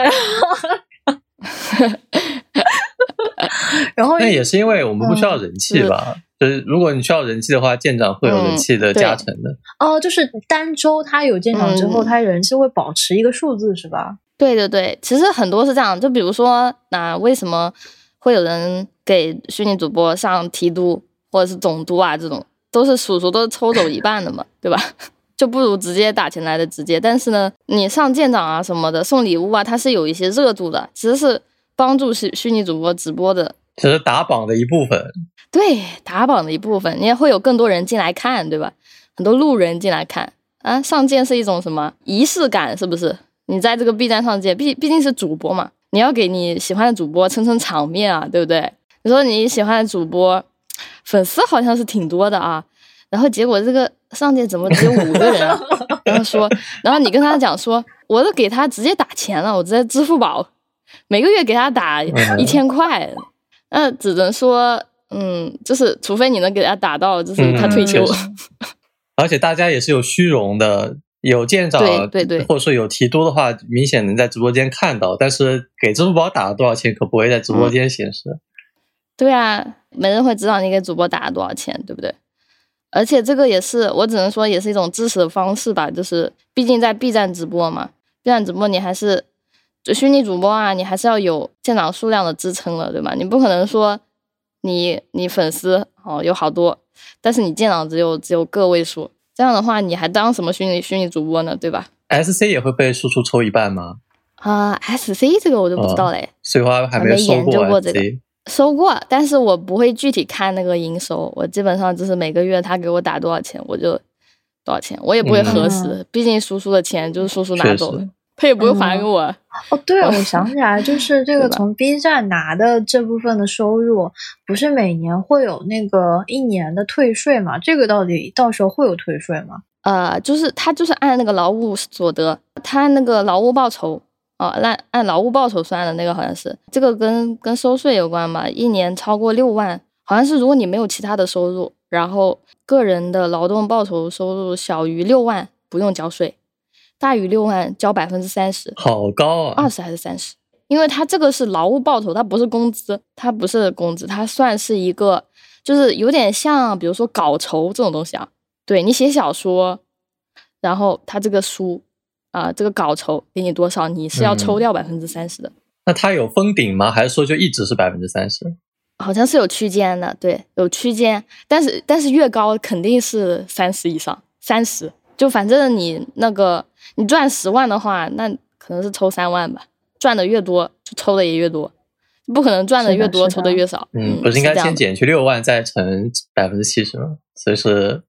然后 [LAUGHS] 那也是因为我们不需要人气吧？就是如果你需要人气的话，舰长会有人气的加成的。哦，就是单周他有舰长之后，嗯他人气会保持一个数字，是吧？对对对，其实很多是这样，就比如说，那为什么会有人给虚拟主播上提督或者是总督啊这种，都是叔叔都是抽走一半的嘛，对吧？就不如直接打钱来的直接。但是呢，你上舰长啊什么的送礼物啊，它是有一些热度的，其实是帮助虚虚拟主播直播的，只是打榜的一部分。对打榜的一部分，你也会有更多人进来看，对吧？很多路人进来看啊，上舰是一种什么仪式感，是不是？你在这个 B 站上舰，毕毕竟是主播嘛，你要给你喜欢的主播撑撑场面啊，对不对？你说你喜欢的主播粉丝好像是挺多的啊，然后结果这个上届怎么只有五个人啊？[LAUGHS] 然后说，然后你跟他讲说，我都给他直接打钱了，我直接支付宝每个月给他打嗯一千块，那只能说，嗯，就是除非你能给他打到，就是他退休。[LAUGHS] 而且大家也是有虚荣的，有见长，对对对，或者说有提督的话，明显能在直播间看到，但是给支付宝打了多少钱，可不会在直播间显示。对啊，没人会知道你给主播打了多少钱，对不对？而且这个也是，我只能说也是一种支持的方式吧，就是毕竟在 B 站直播嘛，B 站直播你还是就虚拟主播啊，你还是要有舰长数量的支撑了，对吧？你不可能说你你粉丝哦有好多。但是你舰长只有只有个位数，这样的话你还当什么虚拟虚拟主播呢？对吧？S C 也会被输出抽一半吗？啊，S C 这个我就不知道嘞。水花还没研究过这个，收过，但是我不会具体看那个营收，我基本上就是每个月他给我打多少钱，我就多少钱，我也不会核实，毕竟叔叔的钱就是叔叔拿走的。他也不会还给我。哦，对，我想起来，就 [LAUGHS] 是这个从 B 站拿的这部分的收入，不是每年会有那个一年的退税吗？这个到底到时候会有退税吗？呃，就是他就是按那个劳务所得，他那个劳务报酬哦，按按劳务报酬算的那个好像是这个跟跟收税有关嘛？一年超过六万，好像是如果你没有其他的收入，然后个人的劳动报酬收入小于六万，不用交税。大于六万交百分之三十，好高啊！二十还是三十？因为它这个是劳务报酬，它不是工资，它不是工资，它算是一个，就是有点像，比如说稿酬这种东西啊。对你写小说，然后他这个书啊，这个稿酬给你多少，你是要抽掉百分之三十的。那它有封顶吗？还是说就一直是百分之三十？好像是有区间的，对，有区间，但是但是越高肯定是三十以上，三十。就反正你那个，你赚十万的话，那可能是抽三万吧。赚的越多，就抽的也越多，不可能赚的越多抽的越少。嗯，不是应该先减去六万，再乘百分之七十吗？所以是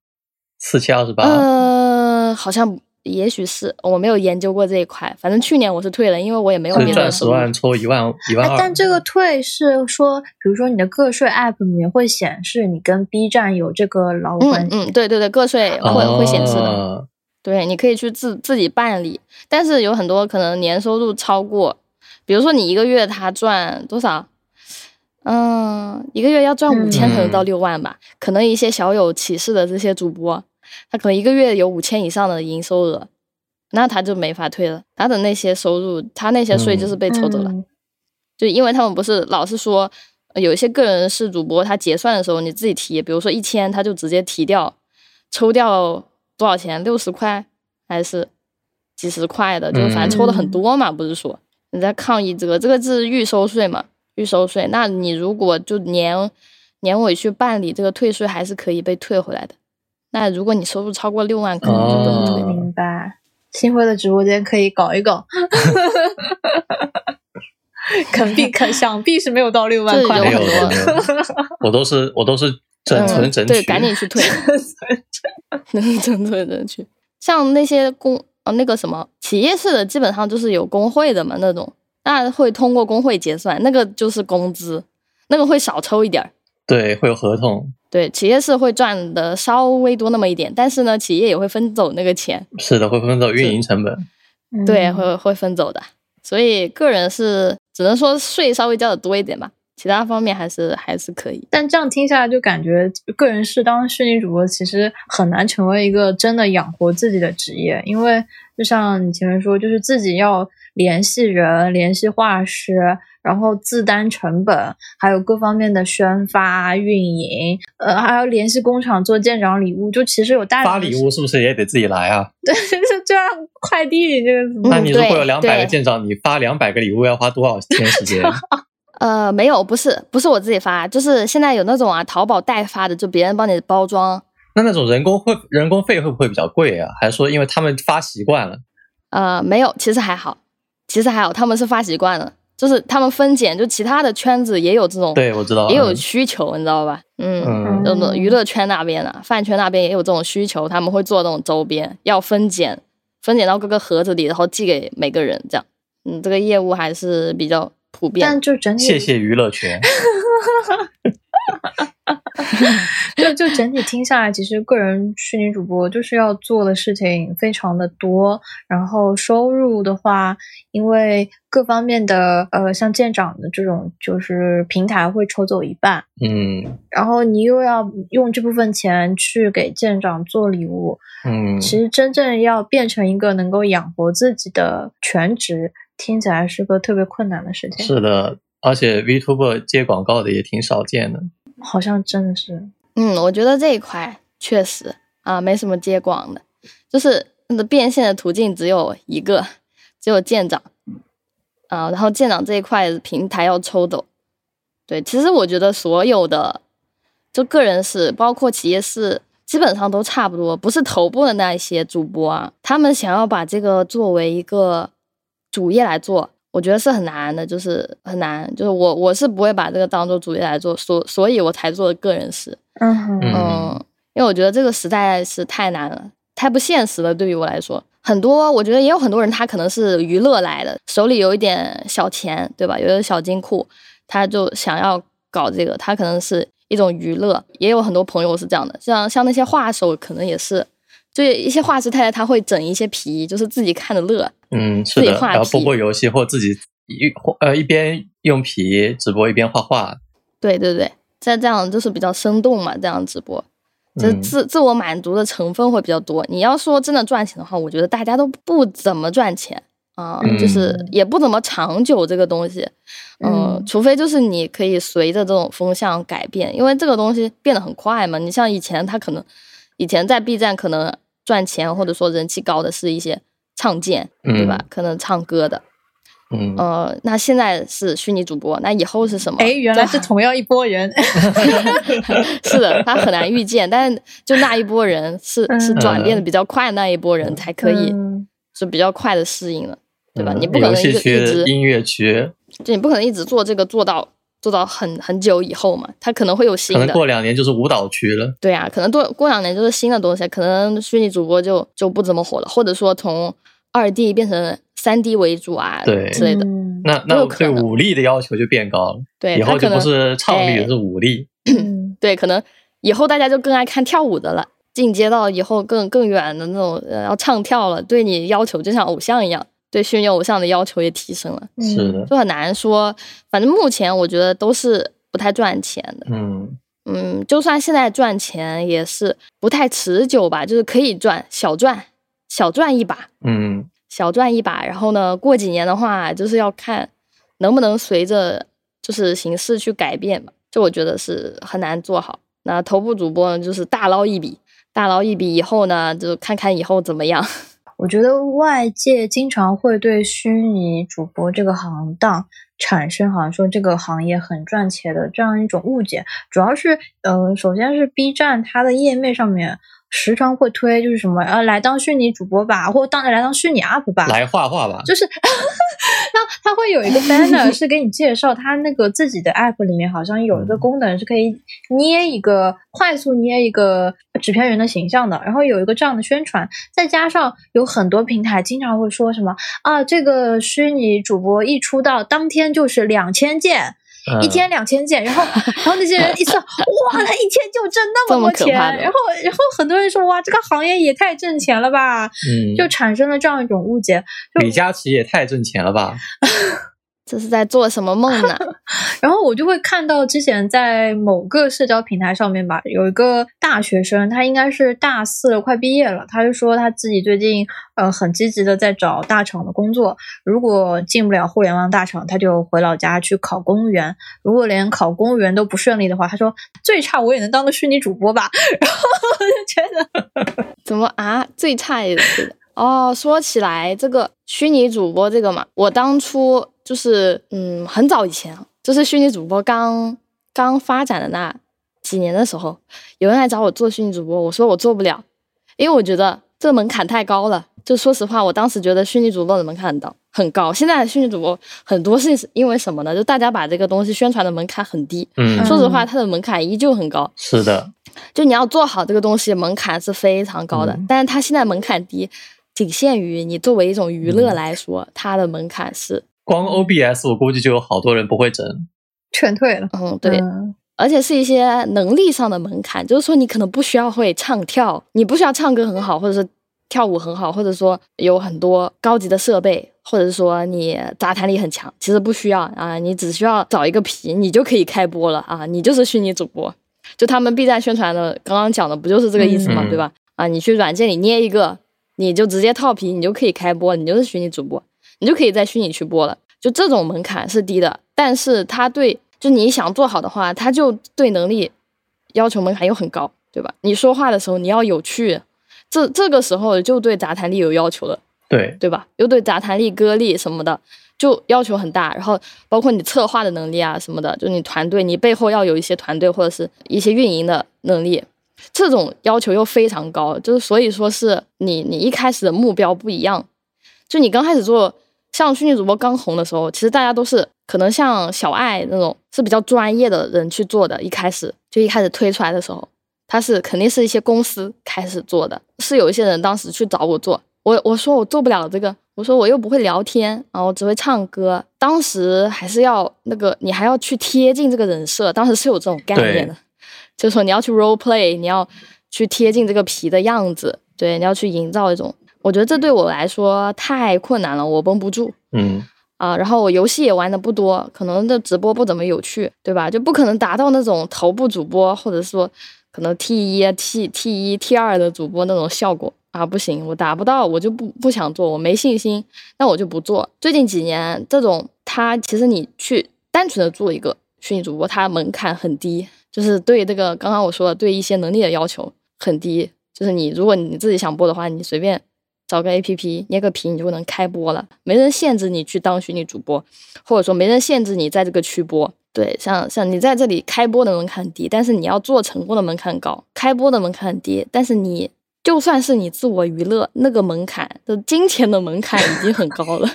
四七二十八。呃，好像。也许是我没有研究过这一块，反正去年我是退了，因为我也没有别的赚十万抽一万一万二。但这个退是说，比如说你的个税 app 里面会显示你跟 B 站有这个劳务关系。嗯嗯，对对对，个税会会显示的。对，你可以去自自己办理，但是有很多可能年收入超过，比如说你一个月他赚多少？嗯，一个月要赚五千可能到六万吧，可能一些小有起势的这些主播。他可能一个月有五千以上的营收额，那他就没法退了。他的那些收入，他那些税就是被抽走了。就因为他们不是老是说，有一些个人是主播，他结算的时候你自己提，比如说一千，他就直接提掉，抽掉多少钱？六十块还是几十块的？就反正抽的很多嘛，不是说你在抗议这个，这个是预收税嘛？预收税，那你如果就年年尾去办理这个退税，还是可以被退回来的。那如果你收入超过六万，可能就不能退。明白。新辉的直播间可以搞一搞，[LAUGHS] 肯定肯想必是没有到六万块。没有，我都是我都是整 [LAUGHS] 存整取。对，赶紧去退。能整存整取。像那些工呃那个什么企业式的，基本上就是有工会的嘛那种，那会通过工会结算，那个就是工资，那个会少抽一点儿。对，会有合同。对，企业是会赚的稍微多那么一点，但是呢，企业也会分走那个钱。是的，会分走运营成本。对，会会分走的。所以个人是只能说税稍微交的多一点吧，其他方面还是还是可以。但这样听下来，就感觉个人是当虚拟主播，其实很难成为一个真的养活自己的职业，因为就像你前面说，就是自己要联系人，联系画师。然后自担成本，还有各方面的宣发、运营，呃，还要联系工厂做舰长礼物，就其实有大发礼物是不是也得自己来啊？[LAUGHS] 对，就这样快递这个。那你如果有两百个舰长，你发两百个礼物要花多少天时间？[LAUGHS] 呃，没有，不是，不是我自己发，就是现在有那种啊，淘宝代发的，就别人帮你包装。那那种人工会人工费会不会比较贵啊？还是说因为他们发习惯了？呃，没有，其实还好，其实还好，他们是发习惯了。就是他们分拣，就其他的圈子也有这种，对我知道，也有需求，你知道吧？嗯，那种娱乐圈那边啊，饭圈那边也有这种需求，他们会做这种周边，要分拣，分拣到各个盒子里，然后寄给每个人，这样。嗯，这个业务还是比较普遍。但就整体，谢谢娱乐圈。[LAUGHS] [LAUGHS] 就就整体听下来，其实个人虚拟主播就是要做的事情非常的多，然后收入的话，因为各方面的呃，像舰长的这种，就是平台会抽走一半，嗯然后你又要用这部分钱去给舰长做礼物，嗯，其实真正要变成一个能够养活自己的全职，听起来是个特别困难的事情。是的，而且 VTuber 接广告的也挺少见的。好像真的是，嗯，我觉得这一块确实啊，没什么接广的，就是那个变现的途径只有一个，只有舰长啊，然后舰长这一块平台要抽走。对，其实我觉得所有的就个人是，包括企业是，基本上都差不多，不是头部的那一些主播啊，他们想要把这个作为一个主业来做，我觉得是很难的，就是很难，就是我我是不会把这个当做主业来做，所所以我才做的个人事。嗯哼嗯嗯，因为我觉得这个实在是太难了，太不现实了。对于我来说，很多我觉得也有很多人，他可能是娱乐来的，手里有一点小钱，对吧？有点小金库，他就想要搞这个，他可能是一种娱乐。也有很多朋友是这样的，像像那些画手，可能也是，就一些画师太太，他会整一些皮，就是自己看着乐。嗯，是的，自己画然后播皮播游戏或自己一呃一边用皮直播一边画画。对对对，在这样就是比较生动嘛，这样直播。就是嗯自自我满足的成分会比较多。你要说真的赚钱的话，我觉得大家都不怎么赚钱啊、嗯就是也不怎么长久这个东西。嗯，嗯除非就是你可以随着这种风向改变，因为这个东西变得很快嘛。你像以前他可能以前在 B 站可能赚钱或者说人气高的是一些唱剑，对吧？嗯可能唱歌的。嗯，呃，那现在是虚拟主播，那以后是什么？哎，原来是同样一拨人。[LAUGHS] 是的，他很难预见，但是就那一波人是是嗯转变的比较快，那一波人才可以嗯是比较快的适应了，对吧？嗯你不可能一直，音乐区，就你不可能一直做这个做到做到很很久以后嘛，他可能会有新的，可能过两年就是舞蹈区了。对啊，可能过过两年就是新的东西，可能虚拟主播就就不怎么火了，或者说从二 D 变成三 D 为主啊，对。之类的，嗯。那那我对武力的要求就变高了，对，以后就不他可能是唱力，哎是武力。嗯。[COUGHS] 对，可能以后大家就更爱看跳舞的了，进阶到以后更更远的那种，呃，要唱跳了，对你要求就像偶像一样，对虚拟偶像的要求也提升了，是的，就很难说。反正目前我觉得都是不太赚钱的，嗯嗯，就算现在赚钱也是不太持久吧，就是可以赚小赚小赚一把，嗯小赚一把，然后呢，过几年的话，就是要看能不能随着就是形势去改变吧。就我觉得是很难做好。那头部主播呢，就是大捞一笔，大捞一笔以后呢，就看看以后怎么样。我觉得外界经常会对虚拟主播这个行当产生好像说这个行业很赚钱的这样一种误解，主要是呃，首先是 B 站它的页面上面时常会推就是什么呃来当虚拟主播吧，或当来当虚拟 UP 吧，来画画吧。就是 [LAUGHS] 那他会有一个 [LAUGHS] banner 是给你介绍他那个自己的 app 里面好像有一个功能是可以捏一个快速捏一个纸片人的形象的，然后有一个这样的宣传，再加上有很多平台经常会说什么啊，这个虚拟主播一出道当天就是两千件。嗯一天两千件，然后，[LAUGHS] 然后那些人一算，[LAUGHS] 哇，他一天就挣那么么多钱，然后，然后很多人说，哇，这个行业也太挣钱了吧，嗯，就产生了这样一种误解。李佳琦也太挣钱了吧？[LAUGHS] 这是在做什么梦呢？[LAUGHS] 然后我就会看到之前在某个社交平台上面吧，有一个大学生，他应该是大四了，快毕业了，他就说他自己最近呃很积极的在找大厂的工作，如果进不了互联网大厂，他就回老家去考公务员，如果连考公务员都不顺利的话，他说最差我也能当个虚拟主播吧，然后我就觉得怎么啊？最差也是的哦。说起来，这个虚拟主播这个嘛，我当初就是嗯，很早以前，就是虚拟主播刚刚发展的那几年的时候，有人来找我做虚拟主播，我说我做不了，因为我觉得这个门槛太高了。就说实话，我当时觉得虚拟主播的门槛很高很高。现在的虚拟主播很多是因为什么呢？就大家把这个东西宣传的门槛很低。嗯，说实话，它的门槛依旧很高。是的，就你要做好这个东西，门槛是非常高的。嗯但是它现在门槛低，仅限于你作为一种娱乐嗯来说，它的门槛是，光 OBS 我估计就有好多人不会整。劝退了。嗯，对，嗯而且是一些能力上的门槛，就是说你可能不需要会唱跳，你不需要唱歌很好，或者是跳舞很好，或者说有很多高级的设备，或者是说你杂谈力很强，其实不需要啊，你只需要找一个皮，你就可以开播了啊，你就是虚拟主播。就他们 B 站宣传的，刚刚讲的不就是这个意思嘛？嗯对吧？啊，你去软件里捏一个，你就直接套皮，你就可以开播，你就是虚拟主播，你就可以在虚拟去播了。就这种门槛是低的，但是它对，就你想做好的话，它就对能力要求门槛又很高，对吧？你说话的时候你要有趣，这这个时候就对杂谈力有要求了。对，对吧？又对杂谈力、歌力什么的就要求很大，然后包括你策划的能力啊什么的，就你团队，你背后要有一些团队或者是一些运营的能力，这种要求又非常高，就是所以说是你你一开始的目标不一样，就你刚开始做像虚拟主播刚红的时候，其实大家都是可能像小爱那种是比较专业的人去做的，一开始就一开始推出来的时候，他是肯定是一些公司开始做的，是有一些人当时去找我做。我我说我做不了这个，我说我又不会聊天啊，我只会唱歌。当时还是要那个，你还要去贴近这个人设，当时是有这种概念的，就是说你要去 role play，你要去贴近这个皮的样子，对，你要去营造一种。我觉得这对我来说太困难了，我绷不住嗯，啊。然后我游戏也玩的不多，可能这直播不怎么有趣，对吧？就不可能达到那种头部主播，或者说可能 T 一、T T 一、T 二的主播那种效果。啊，不行，我达不到，我就不不想做，我没信心，那我就不做。最近几年，这种他其实你去单纯的做一个虚拟主播，它门槛很低，就是对这个刚刚我说的对一些能力的要求很低，就是你如果你自己想播的话，你随便找个 A P P 捏个皮，你就能开播了，没人限制你去当虚拟主播，或者说没人限制你在这个区播。对，像像你在这里开播的门槛低，但是你要做成功的门槛高，开播的门槛低，但是你。就算是你自我娱乐，那个门槛的金钱的门槛已经很高了。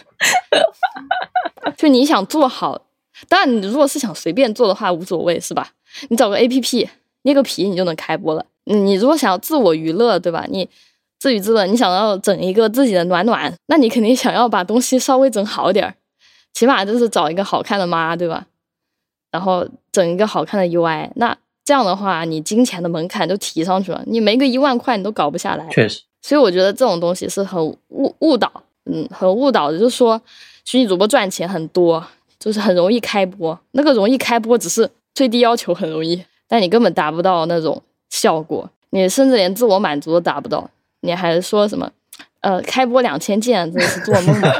[LAUGHS] 就你想做好，当然你如果是想随便做的话无所谓，是吧？你找个 A P P 捏个皮，你就能开播了。你如果想要自我娱乐，对吧？你自娱自乐，你想要整一个自己的暖暖，那你肯定想要把东西稍微整好点儿，起码就是找一个好看的妈，对吧？然后整一个好看的 U I，那。这样的话，你金钱的门槛就提上去了，你没个一万块你都搞不下来。确实，所以我觉得这种东西是很误误导，嗯，很误导的。就是说，虚拟主播赚钱很多，就是很容易开播，那个容易开播只是最低要求很容易，但你根本达不到那种效果，你甚至连自我满足都达不到，你还说什么，呃，开播两千件，真的是做梦吧。[LAUGHS]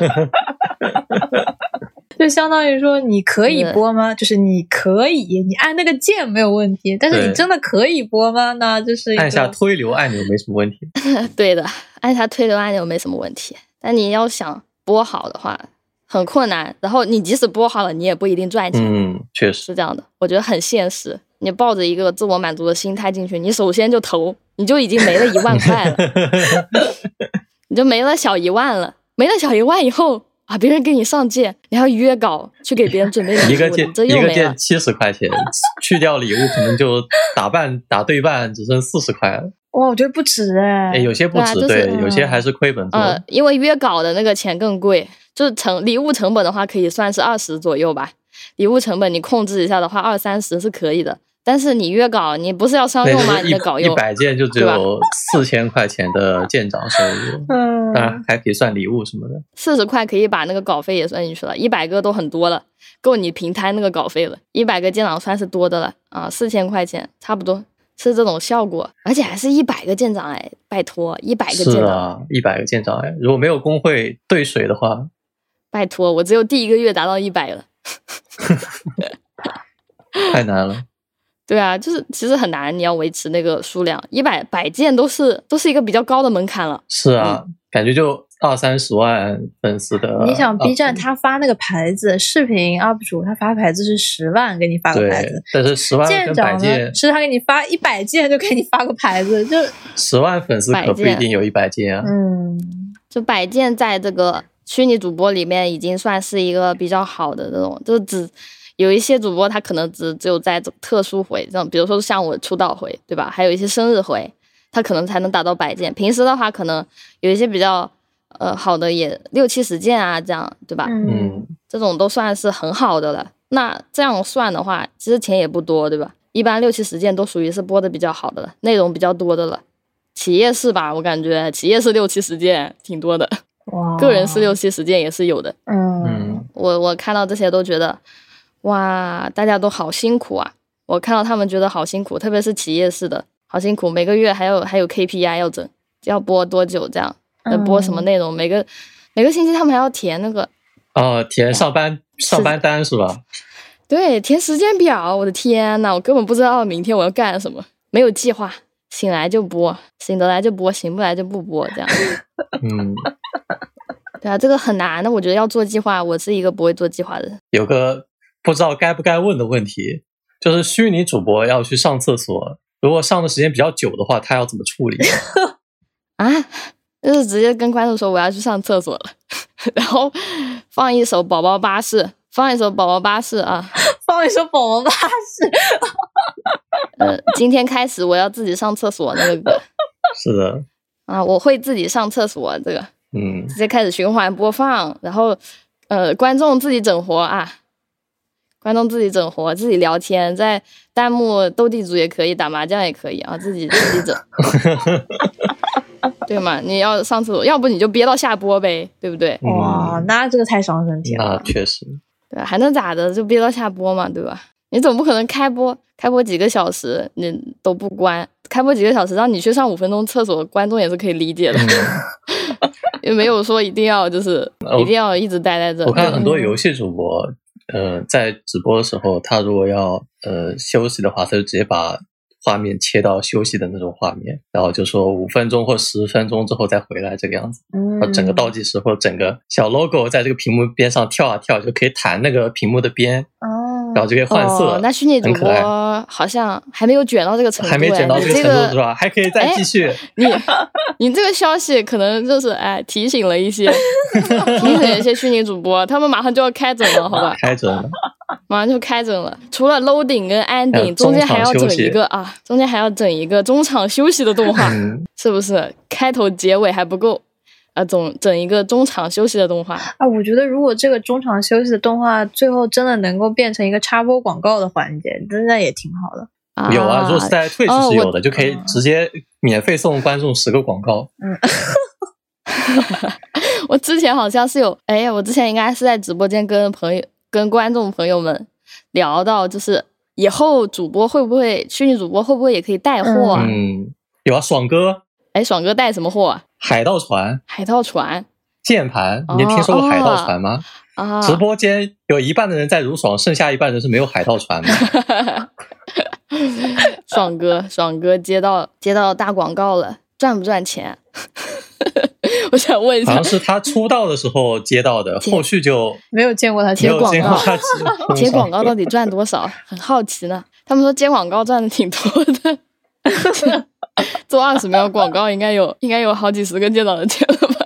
就相当于说，你可以播吗？就是你可以，你按那个键没有问题，但是你真的可以播吗？那就是按下推流按钮没什么问题。[LAUGHS] 对的，按下推流按钮没什么问题，但你要想播好的话，很困难。然后你即使播好了，你也不一定赚钱。嗯，确实是这样的，我觉得很现实。你抱着一个自我满足的心态进去，你首先就投，你就已经没了一万块了，[LAUGHS] 你就没了小一万了。没了小一万以后。啊！别人给你上件，你还要约稿去给别人准备礼物，一个件这又一个件七十块钱，[LAUGHS] 去掉礼物可能就打半打对半，只剩四十块了。哇，我觉得不值哎，有些不值，对,、对，有些还是亏本做。呃，因为约稿的那个钱更贵，就是成礼物成本的话，可以算是二十左右吧。礼物成本你控制一下的话，二三十是可以的。但是你约稿，你不是要商用吗？你的稿一百件就只有四千块钱的舰长收入，嗯，当然还可以算礼物什么的。四十块可以把那个稿费也算进去了，一百个都很多了，够你平摊那个稿费了。一百个舰长算是多的了啊，四千块钱差不多是这种效果，而且还是一百个舰长哎，拜托，一百个舰长，是啊，一百个舰长哎，如果没有工会兑水的话，拜托，我只有第一个月达到一百了，[LAUGHS] 太难了。对啊，就是其实很难，你要维持那个数量，一百百件都是都是一个比较高的门槛了。是啊，嗯、感觉就二三十万粉丝的。你想 B 站他发那个牌子，视频 UP 主他发牌子是十万，给你发个牌子。但是十万跟百件是他给你发一百件就给你发个牌子，就十万粉丝可不一定有一百件啊。嗯，就百件在这个虚拟主播里面已经算是一个比较好的这种，就只。有一些主播他可能只只有在特殊回，这样比如说像我出道回，对吧？还有一些生日回，他可能才能达到百件。平时的话，可能有一些比较呃好的也六七十件啊，这样对吧？嗯，这种都算是很好的了。那这样算的话，其实钱也不多，对吧？一般六七十件都属于是播的比较好的了，内容比较多的了。企业是吧？我感觉企业是六七十件，挺多的。哇，个人是六七十件也是有的。嗯嗯，我我看到这些都觉得，哇，大家都好辛苦啊！我看到他们觉得好辛苦，特别是企业式的，好辛苦，每个月还有还有 KPI 要整，要播多久这样，要，播什么内容，每个每个星期他们还要填那个，哦，填上班上班单是吧？对，填时间表。我的天呐，我根本不知道明天我要干什么，没有计划，醒来就播，醒得来就播，醒不来就不播，这样。[LAUGHS] 嗯，对啊，这个很难的，我觉得要做计划，我是一个不会做计划的人。有个不知道该不该问的问题，就是虚拟主播要去上厕所，如果上的时间比较久的话，他要怎么处理？[LAUGHS] 啊，就是直接跟观众说我要去上厕所了，[LAUGHS] 然后放一首《宝宝巴士》，放一首《宝宝巴士》啊，[LAUGHS] 放一首《宝宝巴士》。呃，今天开始我要自己上厕所那个。歌是的，啊，我会自己上厕所这个，嗯。直接开始循环播放，然后呃，观众自己整活啊，观众自己整活，自己聊天，在弹幕斗地主也可以，打麻将也可以啊，自己 [LAUGHS] 自己整，对嘛？你要上厕所，要不你就憋到下播呗，对不对？哇，嗯，那这个太伤身体那了。确实，对，还能咋的？就憋到下播嘛，对吧？你总不可能开播开播几个小时你都不关，开播几个小时让你去上五分钟厕所，观众也是可以理解的，[LAUGHS] 也没有说一定要就是哦一定要一直待在这。我看很多游戏主播，呃，在直播的时候，他如果要呃休息的话，他就直接把画面切到休息的那种画面，然后就说五分钟或十分钟之后再回来这个样子。嗯整个倒计时或者整个小 logo 在这个屏幕边上跳啊跳，就可以弹那个屏幕的边，哦，然后就可以换色。哦，那虚拟主播好像还没有卷到这个程度，还没卷到哎这个程度是吧？还可以再继续。你你这个消息可能就是哎提醒了一些 [LAUGHS] 提醒了一些虚拟主播，他们马上就要开整了，好吧？开整了，马上就开整了。除了 loading 跟 ending，中间还要整一个啊，中间还要整一个中场休息的动画，嗯，是不是？开头结尾还不够，啊，总整一个中场休息的动画。啊，我觉得如果这个中场休息的动画最后真的能够变成一个插播广告的环节，真的也挺好的。有啊，如果是在我是有的，就可以直接免费送观众十个广告。嗯 [LAUGHS] 我之前好像是有，哎，我之前应该是在直播间跟朋友、跟观众朋友们聊到，就是以后主播会不会虚拟主播会不会也可以带货啊？嗯，有啊，爽哥哎、爽哥带什么货啊？海盗船海盗船键盘，你听说过海盗船吗？啊，直播间有一半的人在如爽，剩下一半人是没有海盗船的。[LAUGHS] 爽哥，爽哥接到接到大广告了，赚不赚钱？[LAUGHS] 我想问一下好像，是他出道的时候接到的，后续就没有见过他接接广告 [LAUGHS] 接广告到底赚多少？很好奇呢。他们说接广告赚的挺多的，[LAUGHS] 做二十秒广告应该有应该有好几十个店长的钱了吧？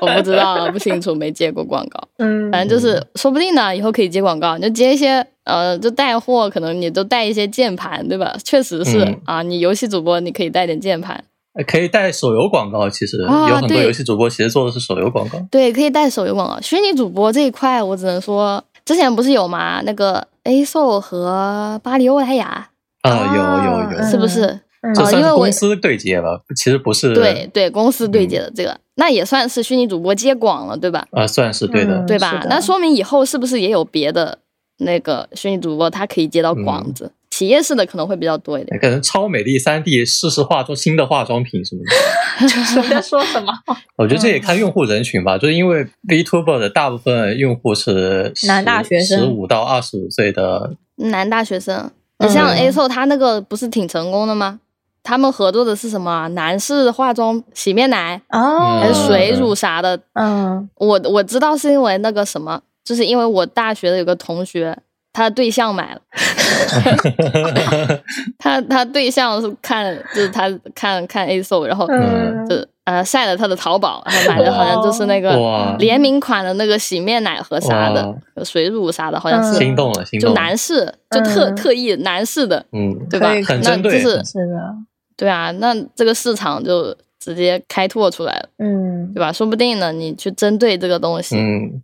我不知道，不清楚，没接过广告。嗯，反正就是，说不定呢，以后可以接广告，你就接一些呃，就带货，可能你都带一些键盘，对吧？确实是、嗯啊，你游戏主播你可以带点键盘，可以带手游广告。其实啊有很多游戏主播其实做的是手游广告。对，可以带手游广告。虚拟主播这一块，我只能说，之前不是有吗？那个 A SO 和巴黎欧莱雅，啊，啊有有有，嗯是不是？嗯这算哦因为公司对接了？其实不是。对，对，公司对嗯接的这个，那也算是虚拟主播接广了，对吧？啊，算是对的嗯。对吧那说明以后是不是也有别的那个虚拟主播，他可以接到广嗯子？企业式的可能会比较多一点。可能超美丽三 D 试试化妆新的化妆品什么的，[LAUGHS] 你在说什么？我觉得这也看用户人群吧，就是因为 VTuber 的大部分用户是男大学生十五到二十五岁的，男大学生，嗯你像 A SO 他那个不是挺成功的吗？他们合作的是什么啊？男士化妆洗面奶哦，还是水乳啥的？嗯我我知道是因为那个什么，就是因为我大学的有个同学，他的对象买了，[LAUGHS] 他他对象是看就是他看看 A SO，然后嗯就呃晒了他的淘宝，然后买的好像就是那个联名款的那个洗面奶和啥的水乳啥的，好像是嗯。心动了，心就动就，男士就特嗯。特意男士的，嗯，对吧？那很针对就是是的，对啊，那这个市场就直接开拓出来了，嗯。对吧？说不定呢，你去针对这个东西，嗯，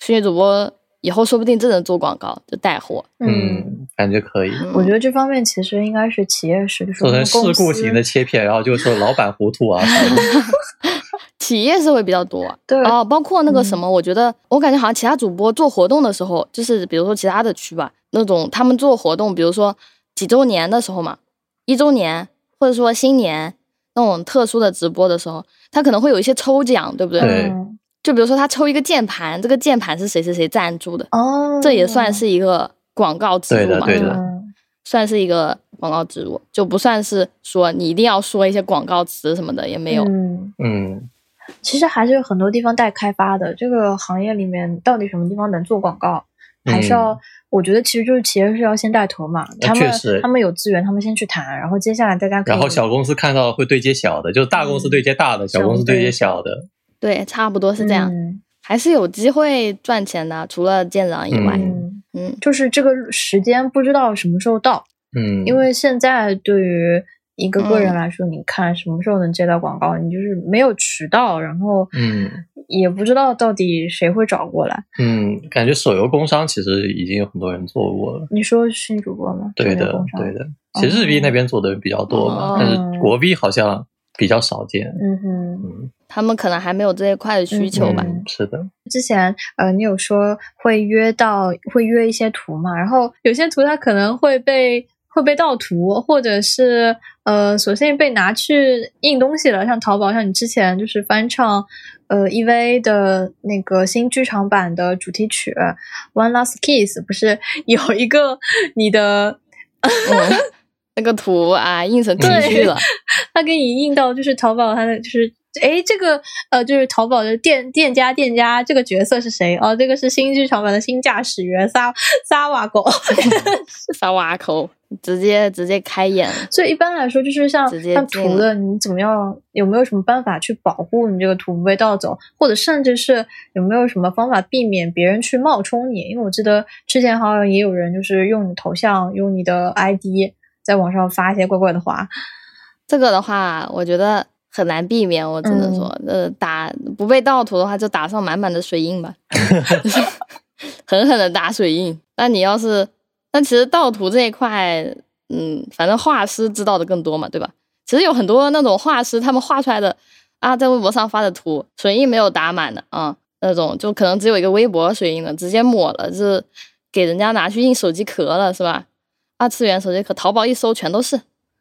虚拟主播以后说不定真能做广告，就带货。嗯，感觉可以。我觉得这方面其实应该是企业是，做成事故型的切片，然后就说老板糊涂啊什么的。[LAUGHS] 企业是会比较多，对哦，包括那个什么，我觉得我感觉好像其他主播做活动的时候，就是比如说其他的区吧，那种他们做活动，比如说几周年的时候嘛，一周年或者说新年那种特殊的直播的时候，他可能会有一些抽奖，对不对？对。就比如说他抽一个键盘，这个键盘是谁谁谁赞助的，哦，这也算是一个广告植入嘛，对的，算是一个广告植入，就不算是说你一定要说一些广告词什么的，也没有。嗯。其实还是有很多地方待开发的。这个行业里面到底什么地方能做广告，还是要我觉得其实就是企业是要先带头嘛。他们他们有资源，他们先去谈，然后接下来大家然后小公司看到会对接小的，就是大公司对接大的，小公司对接小的。对，差不多是这样，还是有机会赚钱的，除了舰长以外。嗯，就是这个时间不知道什么时候到。嗯，因为现在对于。一个个人来说，你看什么时候能接到广告？你就是没有渠道，然后嗯，也不知道到底谁会找过来。嗯，感觉手游工商其实已经有很多人做过了。你说新主播吗？对的，对的。其实日币那边做的比较多嘛，但是国币好像比较少见。嗯哼，他们可能还没有这一块的需求吧。是的。之前呃，你有说会约到会约一些图嘛？然后有些图它可能会被。会被盗图，或者是呃，索性被拿去印东西了。像淘宝，像你之前就是翻唱呃 EVA 的那个新剧场版的主题曲《One Last Kiss》，不是 [LAUGHS] 有一个你的那个图啊，印成 [LAUGHS] T 恤了，[LAUGHS] 他给你印到就是淘宝，他的就是。哎，这个呃，就是淘宝的店店家店家这个角色是谁？哦，这个是新剧场版的新驾驶员萨萨瓦狗，[LAUGHS] 萨瓦口，直接直接开眼。所以一般来说，就是像像图的，你怎么样？有没有什么办法去保护你这个图不被盗走？或者甚至是有没有什么方法避免别人去冒充你？因为我记得之前好像也有人就是用你头像、用你的 ID 在网上发一些怪怪的话。这个的话，我觉得。很难避免，我只能说，呃，打不被盗图的话，就打上满满的水印吧，[LAUGHS] [LAUGHS] 狠狠的打水印。那你要是，那其实盗图这一块，嗯，反正画师知道的更多嘛，对吧？其实有很多那种画师，他们画出来的啊，在微博上发的图，水印没有打满的啊，那种就可能只有一个微博水印的，直接抹了，就是给人家拿去印手机壳了，是吧？二次元手机壳，淘宝一搜全都是。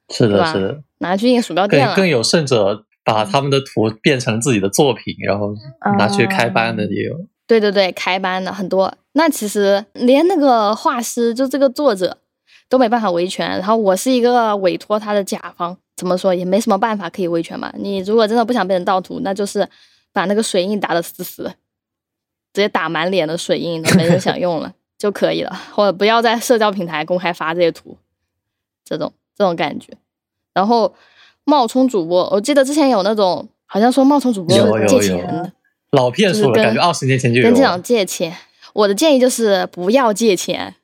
是的，是的，拿去印鼠标垫了。更有甚者，把他们的图变成自己的作品，然后拿去开班的也有。对对对，开班的很多。那其实连那个画师，就这个作者都没办法维权。然后我是一个委托他的甲方，怎么说也没什么办法可以维权嘛。你如果真的不想被人盗图，那就是把那个水印打的死死的，直接打满脸的水印都没人想用了 [LAUGHS] 就可以了。或者不要在社交平台公开发这些图，这种。这种感觉，然后冒充主播，我记得之前有那种好像说冒充主播借钱的，老骗术了，感觉二十年前就有。跟这种借钱，我的建议就是不要借钱，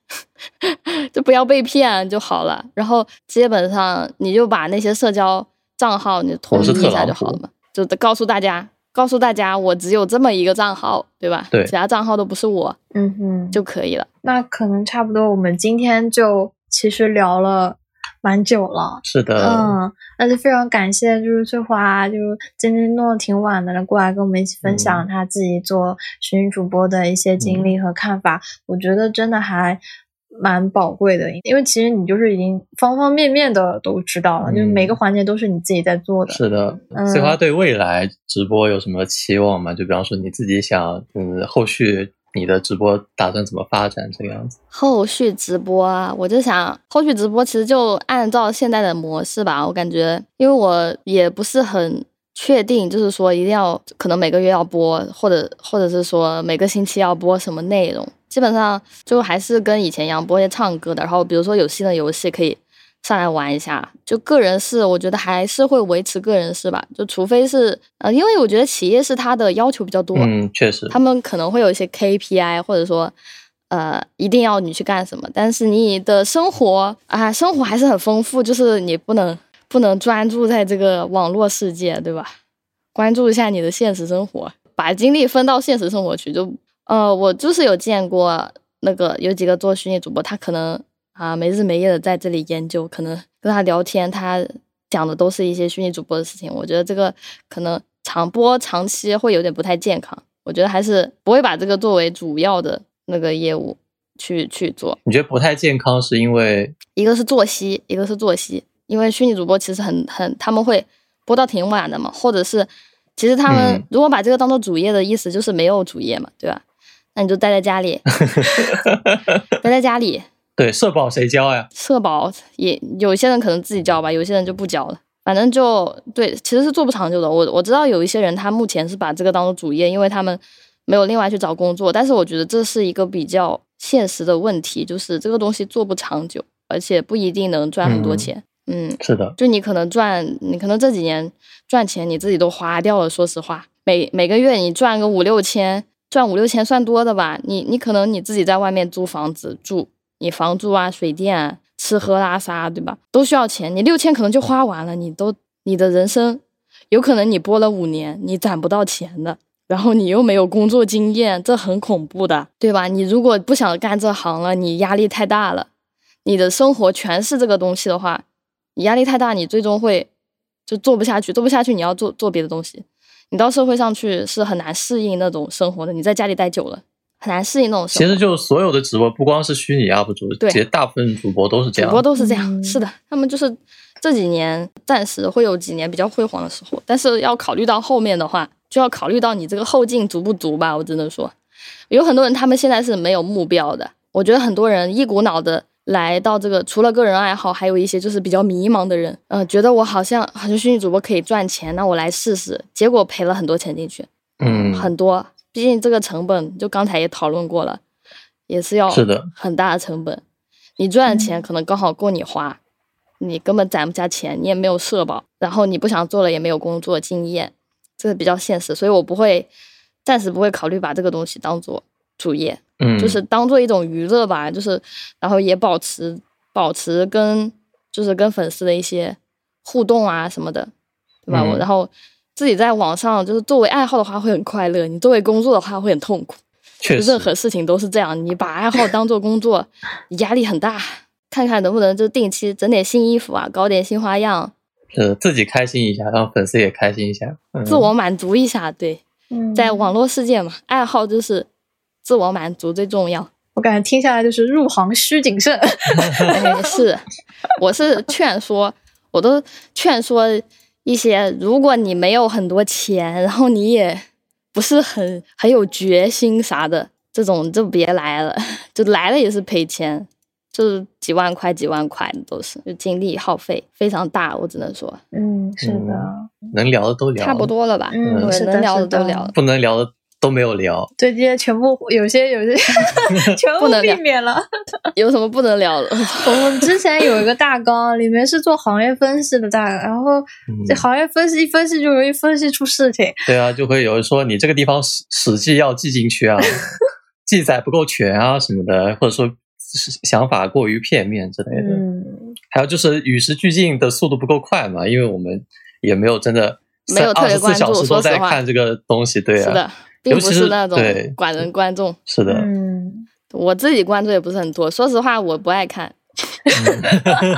[LAUGHS] 就不要被骗就好了。然后基本上你就把那些社交账号你统一一下就好了嘛，就告诉大家，告诉大家我只有这么一个账号，对吧？对，其他账号都不是我，嗯哼，就可以了。那可能差不多，我们今天就其实聊了。蛮久了，是的，嗯，那就非常感谢，就是翠花，就是今天弄得挺晚的了，过来跟我们一起分享他自己做虚拟主播的一些经历和看法，我觉得真的还蛮宝贵的，因为其实你就是已经方方面面的都知道了，就是每个环节都是你自己在做的。是的，翠花对未来直播有什么期望吗？就比方说你自己想，嗯，后续。你的直播打算怎么发展？这个样子，后续直播啊，我就想后续直播其实就按照现在的模式吧。我感觉，因为我也不是很确定，就是说一定要可能每个月要播，或者或者是说每个星期要播什么内容。基本上就还是跟以前一样播些唱歌的，然后比如说有新的游戏可以。上来玩一下，就个人是我觉得还是会维持个人是吧？就除非是呃，因为我觉得企业是它的要求比较多，嗯，确实，他们可能会有一些 KPI，或者说呃，一定要你去干什么。但是你的生活啊，生活还是很丰富，就是你不能不能专注在这个网络世界，对吧？关注一下你的现实生活，把精力分到现实生活去，就呃，我就是有见过那个有几个做虚拟主播，他可能啊没日没夜的在这里研究，可能跟他聊天，他讲的都是一些虚拟主播的事情。我觉得这个可能长播长期会有点不太健康。我觉得还是不会把这个作为主要的那个业务去去做。你觉得不太健康是因为一个是作息，一个是作息，因为虚拟主播其实很很他们会播到挺晚的嘛，或者是其实他们嗯如果把这个当做主业的意思，就是没有主业嘛，对吧？那你就待在家里，[LAUGHS] 待在家里，对社保谁交呀？社保也有些人可能自己交吧，有些人就不交了。反正就对，其实是做不长久的。我我知道有一些人他目前是把这个当做主业，因为他们没有另外去找工作。但是我觉得这是一个比较现实的问题，就是这个东西做不长久，而且不一定能赚很多嗯钱。嗯，是的，就你可能赚，你可能这几年赚钱你自己都花掉了。说实话，每每个月你赚个五六千，赚五六千算多的吧？你你可能你自己在外面租房子住，你房租啊、水电、吃喝拉撒，对吧？都需要钱。你六千可能就花完了，你都你的人生有可能你播了五年，你攒不到钱的。然后你又没有工作经验，这很恐怖的，对吧？你如果不想干这行了，你压力太大了，你的生活全是这个东西的话，你压力太大，你最终会就做不下去，做不下去，你要做做别的东西，你到社会上去是很难适应那种生活的。你在家里待久了，很难适应那种生活。其实就所有的直播，不光是虚拟 UP 主，对其实大部分主播都是这样主。播都是这样，嗯是的，他们就是这几年暂时会有几年比较辉煌的时候，但是要考虑到后面的话，就要考虑到你这个后劲足不足吧。我只能说，有很多人他们现在是没有目标的。我觉得很多人一股脑的来到这个，除了个人爱好，还有一些就是比较迷茫的人，嗯、觉得我好像好像虚拟主播可以赚钱，那我来试试，结果赔了很多钱进去，嗯，很多。毕竟这个成本，就刚才也讨论过了，也是要是的，很大的成本。你赚的钱可能刚好够你花，你根本攒不下钱，你也没有社保，然后你不想做了，也没有工作经验，这个比较现实。所以我不会暂时不会考虑把这个东西当做主业，嗯，就是当做一种娱乐吧，就是然后也保持保持跟就是跟粉丝的一些互动啊什么的，对吧？嗯我然后自己在网上就是作为爱好的话会很快乐，你作为工作的话会很痛苦。确实任何事情都是这样，你把爱好当做工作，[LAUGHS] 压力很大。看看能不能就定期整点新衣服啊，搞点新花样，是自己开心一下，让粉丝也开心一下，嗯、自我满足一下。对，嗯在网络世界嘛，爱好就是自我满足最重要。我感觉听下来就是入行需谨慎。[LAUGHS] 哎，是，我是劝说，我都劝说一些，如果你没有很多钱，然后你也不是很很有决心啥的，这种就别来了，就来了也是赔钱，就是几万块几万块的都是，就精力耗费非常大，我只能说嗯，是的，能聊的都聊，差不，多了吧，嗯能聊的的都聊了。不能聊的都没有聊。对，这些全部有些有些 [LAUGHS] 全部不能避免了。[LAUGHS] 有什么不能聊的？[LAUGHS] 我们之前有一个大纲，里面是做行业分析的大纲，然后嗯这行业分析一分析就容易分析出事情。对啊，就会有人说你这个地方史史记要记进去啊，记载不够全啊什么的，或者说是想法过于片面之类的。嗯，还有就是与时俱进的速度不够快嘛，因为我们也没有真的没有特二十四别关注小时都在说实话看这个东西，对啊，是的，并不是那种对管人观众。是的，嗯，我自己关注也不是很多，说实话，我不爱看。[LAUGHS]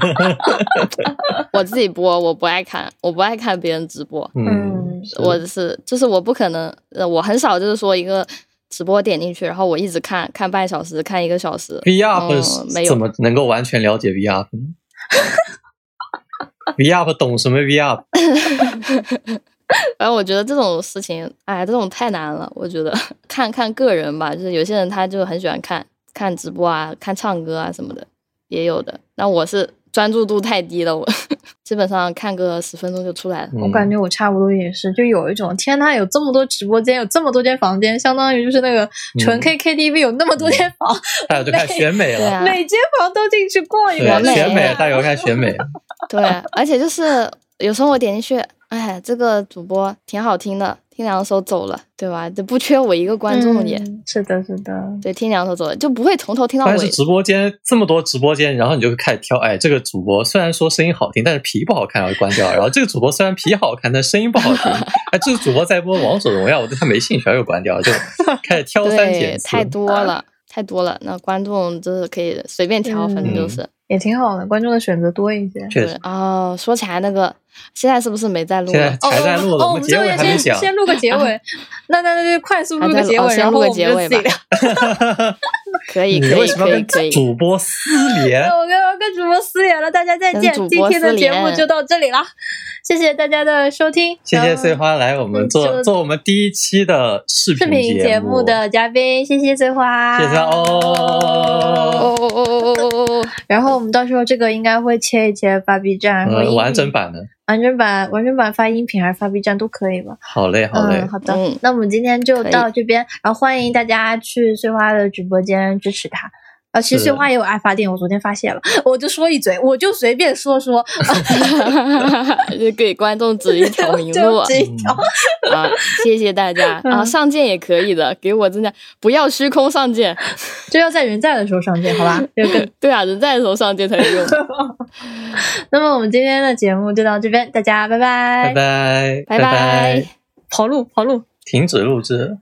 [LAUGHS] 我自己播，我不爱看，我不爱看别人直播。嗯我是就是我不可能，呃，我很少就是说一个直播点进去，然后我一直看看半小时，看一个小时。V up 嗯没有怎么能够完全了解 V up 呢？[LAUGHS] V up 懂什么 V up？反正我觉得这种事情，哎，这种太难了。我觉得看看个人吧，就是有些人他就很喜欢看看直播啊，看唱歌啊什么的，也有的。那我是专注度太低了，我基本上看个十分钟就出来了。嗯我感觉我差不多也是，就有一种天呐，有这么多直播间，有这么多间房间，相当于就是那个纯嗯 K K T V 有那么多间房，大家 [LAUGHS] 就看选美了，每间房都进去逛一对逛，选美，啊大家又开始选美。对，而且就是有时候我点进去，哎，这个主播挺好听的，听听两首走了，对吧？这不缺我一个观众也。嗯是的，是的，对，听两首走了，就不会从头听到尾但是。直播间这么多直播间，然后你就开始挑，哎，这个主播虽然说声音好听，但是皮不好看，要关掉。然后这个主播虽然皮好看，但声音不好听，[LAUGHS] 哎，这个主播在播王者荣耀，我对他没兴趣，又关掉，就开始挑三对拣，四。太多了，太多了。那观众就是可以随便挑，反正就是。也挺好的，观众的选择多一些。确实，对哦，说起来那个，现在是不是没在录现在了？还在录了，哦，我们结尾们这边先还没讲。先录个结尾，[LAUGHS] 那那那就快速录个结尾，哦先录个然后我们就结尾吧自己聊。[LAUGHS] [LAUGHS] 可以，你可以，为什么要跟可以，可以。主播私联？我跟我跟主播私联了，大家再见今天的节目就到这里了，谢谢大家的收听，谢谢然后碎花来我们嗯做做我们第一期的视视频频节目目的嘉宾，谢谢碎花，谢谢哦哦。哦哦哦哦哦哦！然后我们到时候这个应该会切一切芭比站，完整版的，完整版完整版发音频还是发 B 站都可以吧？好嘞，好嘞嗯，，好的。嗯那我们今天就到这边，然后欢迎大家去碎花的直播间支持他。啊，其实是碎花也有爱发电，我昨天发现了，我就说一嘴，我就随便说说，[LAUGHS] 就给观众指一条 [LAUGHS] 明路就这一条。[LAUGHS] 啊！谢谢大家啊！嗯上剑也可以的，给我真的不要虚空上剑。就要在人在的时候上剑，好吧？就跟对啊，人在的时候上剑才有用。那么我们今天的节目就到这边，大家拜拜，拜拜，拜拜。跑路跑路。停止录制。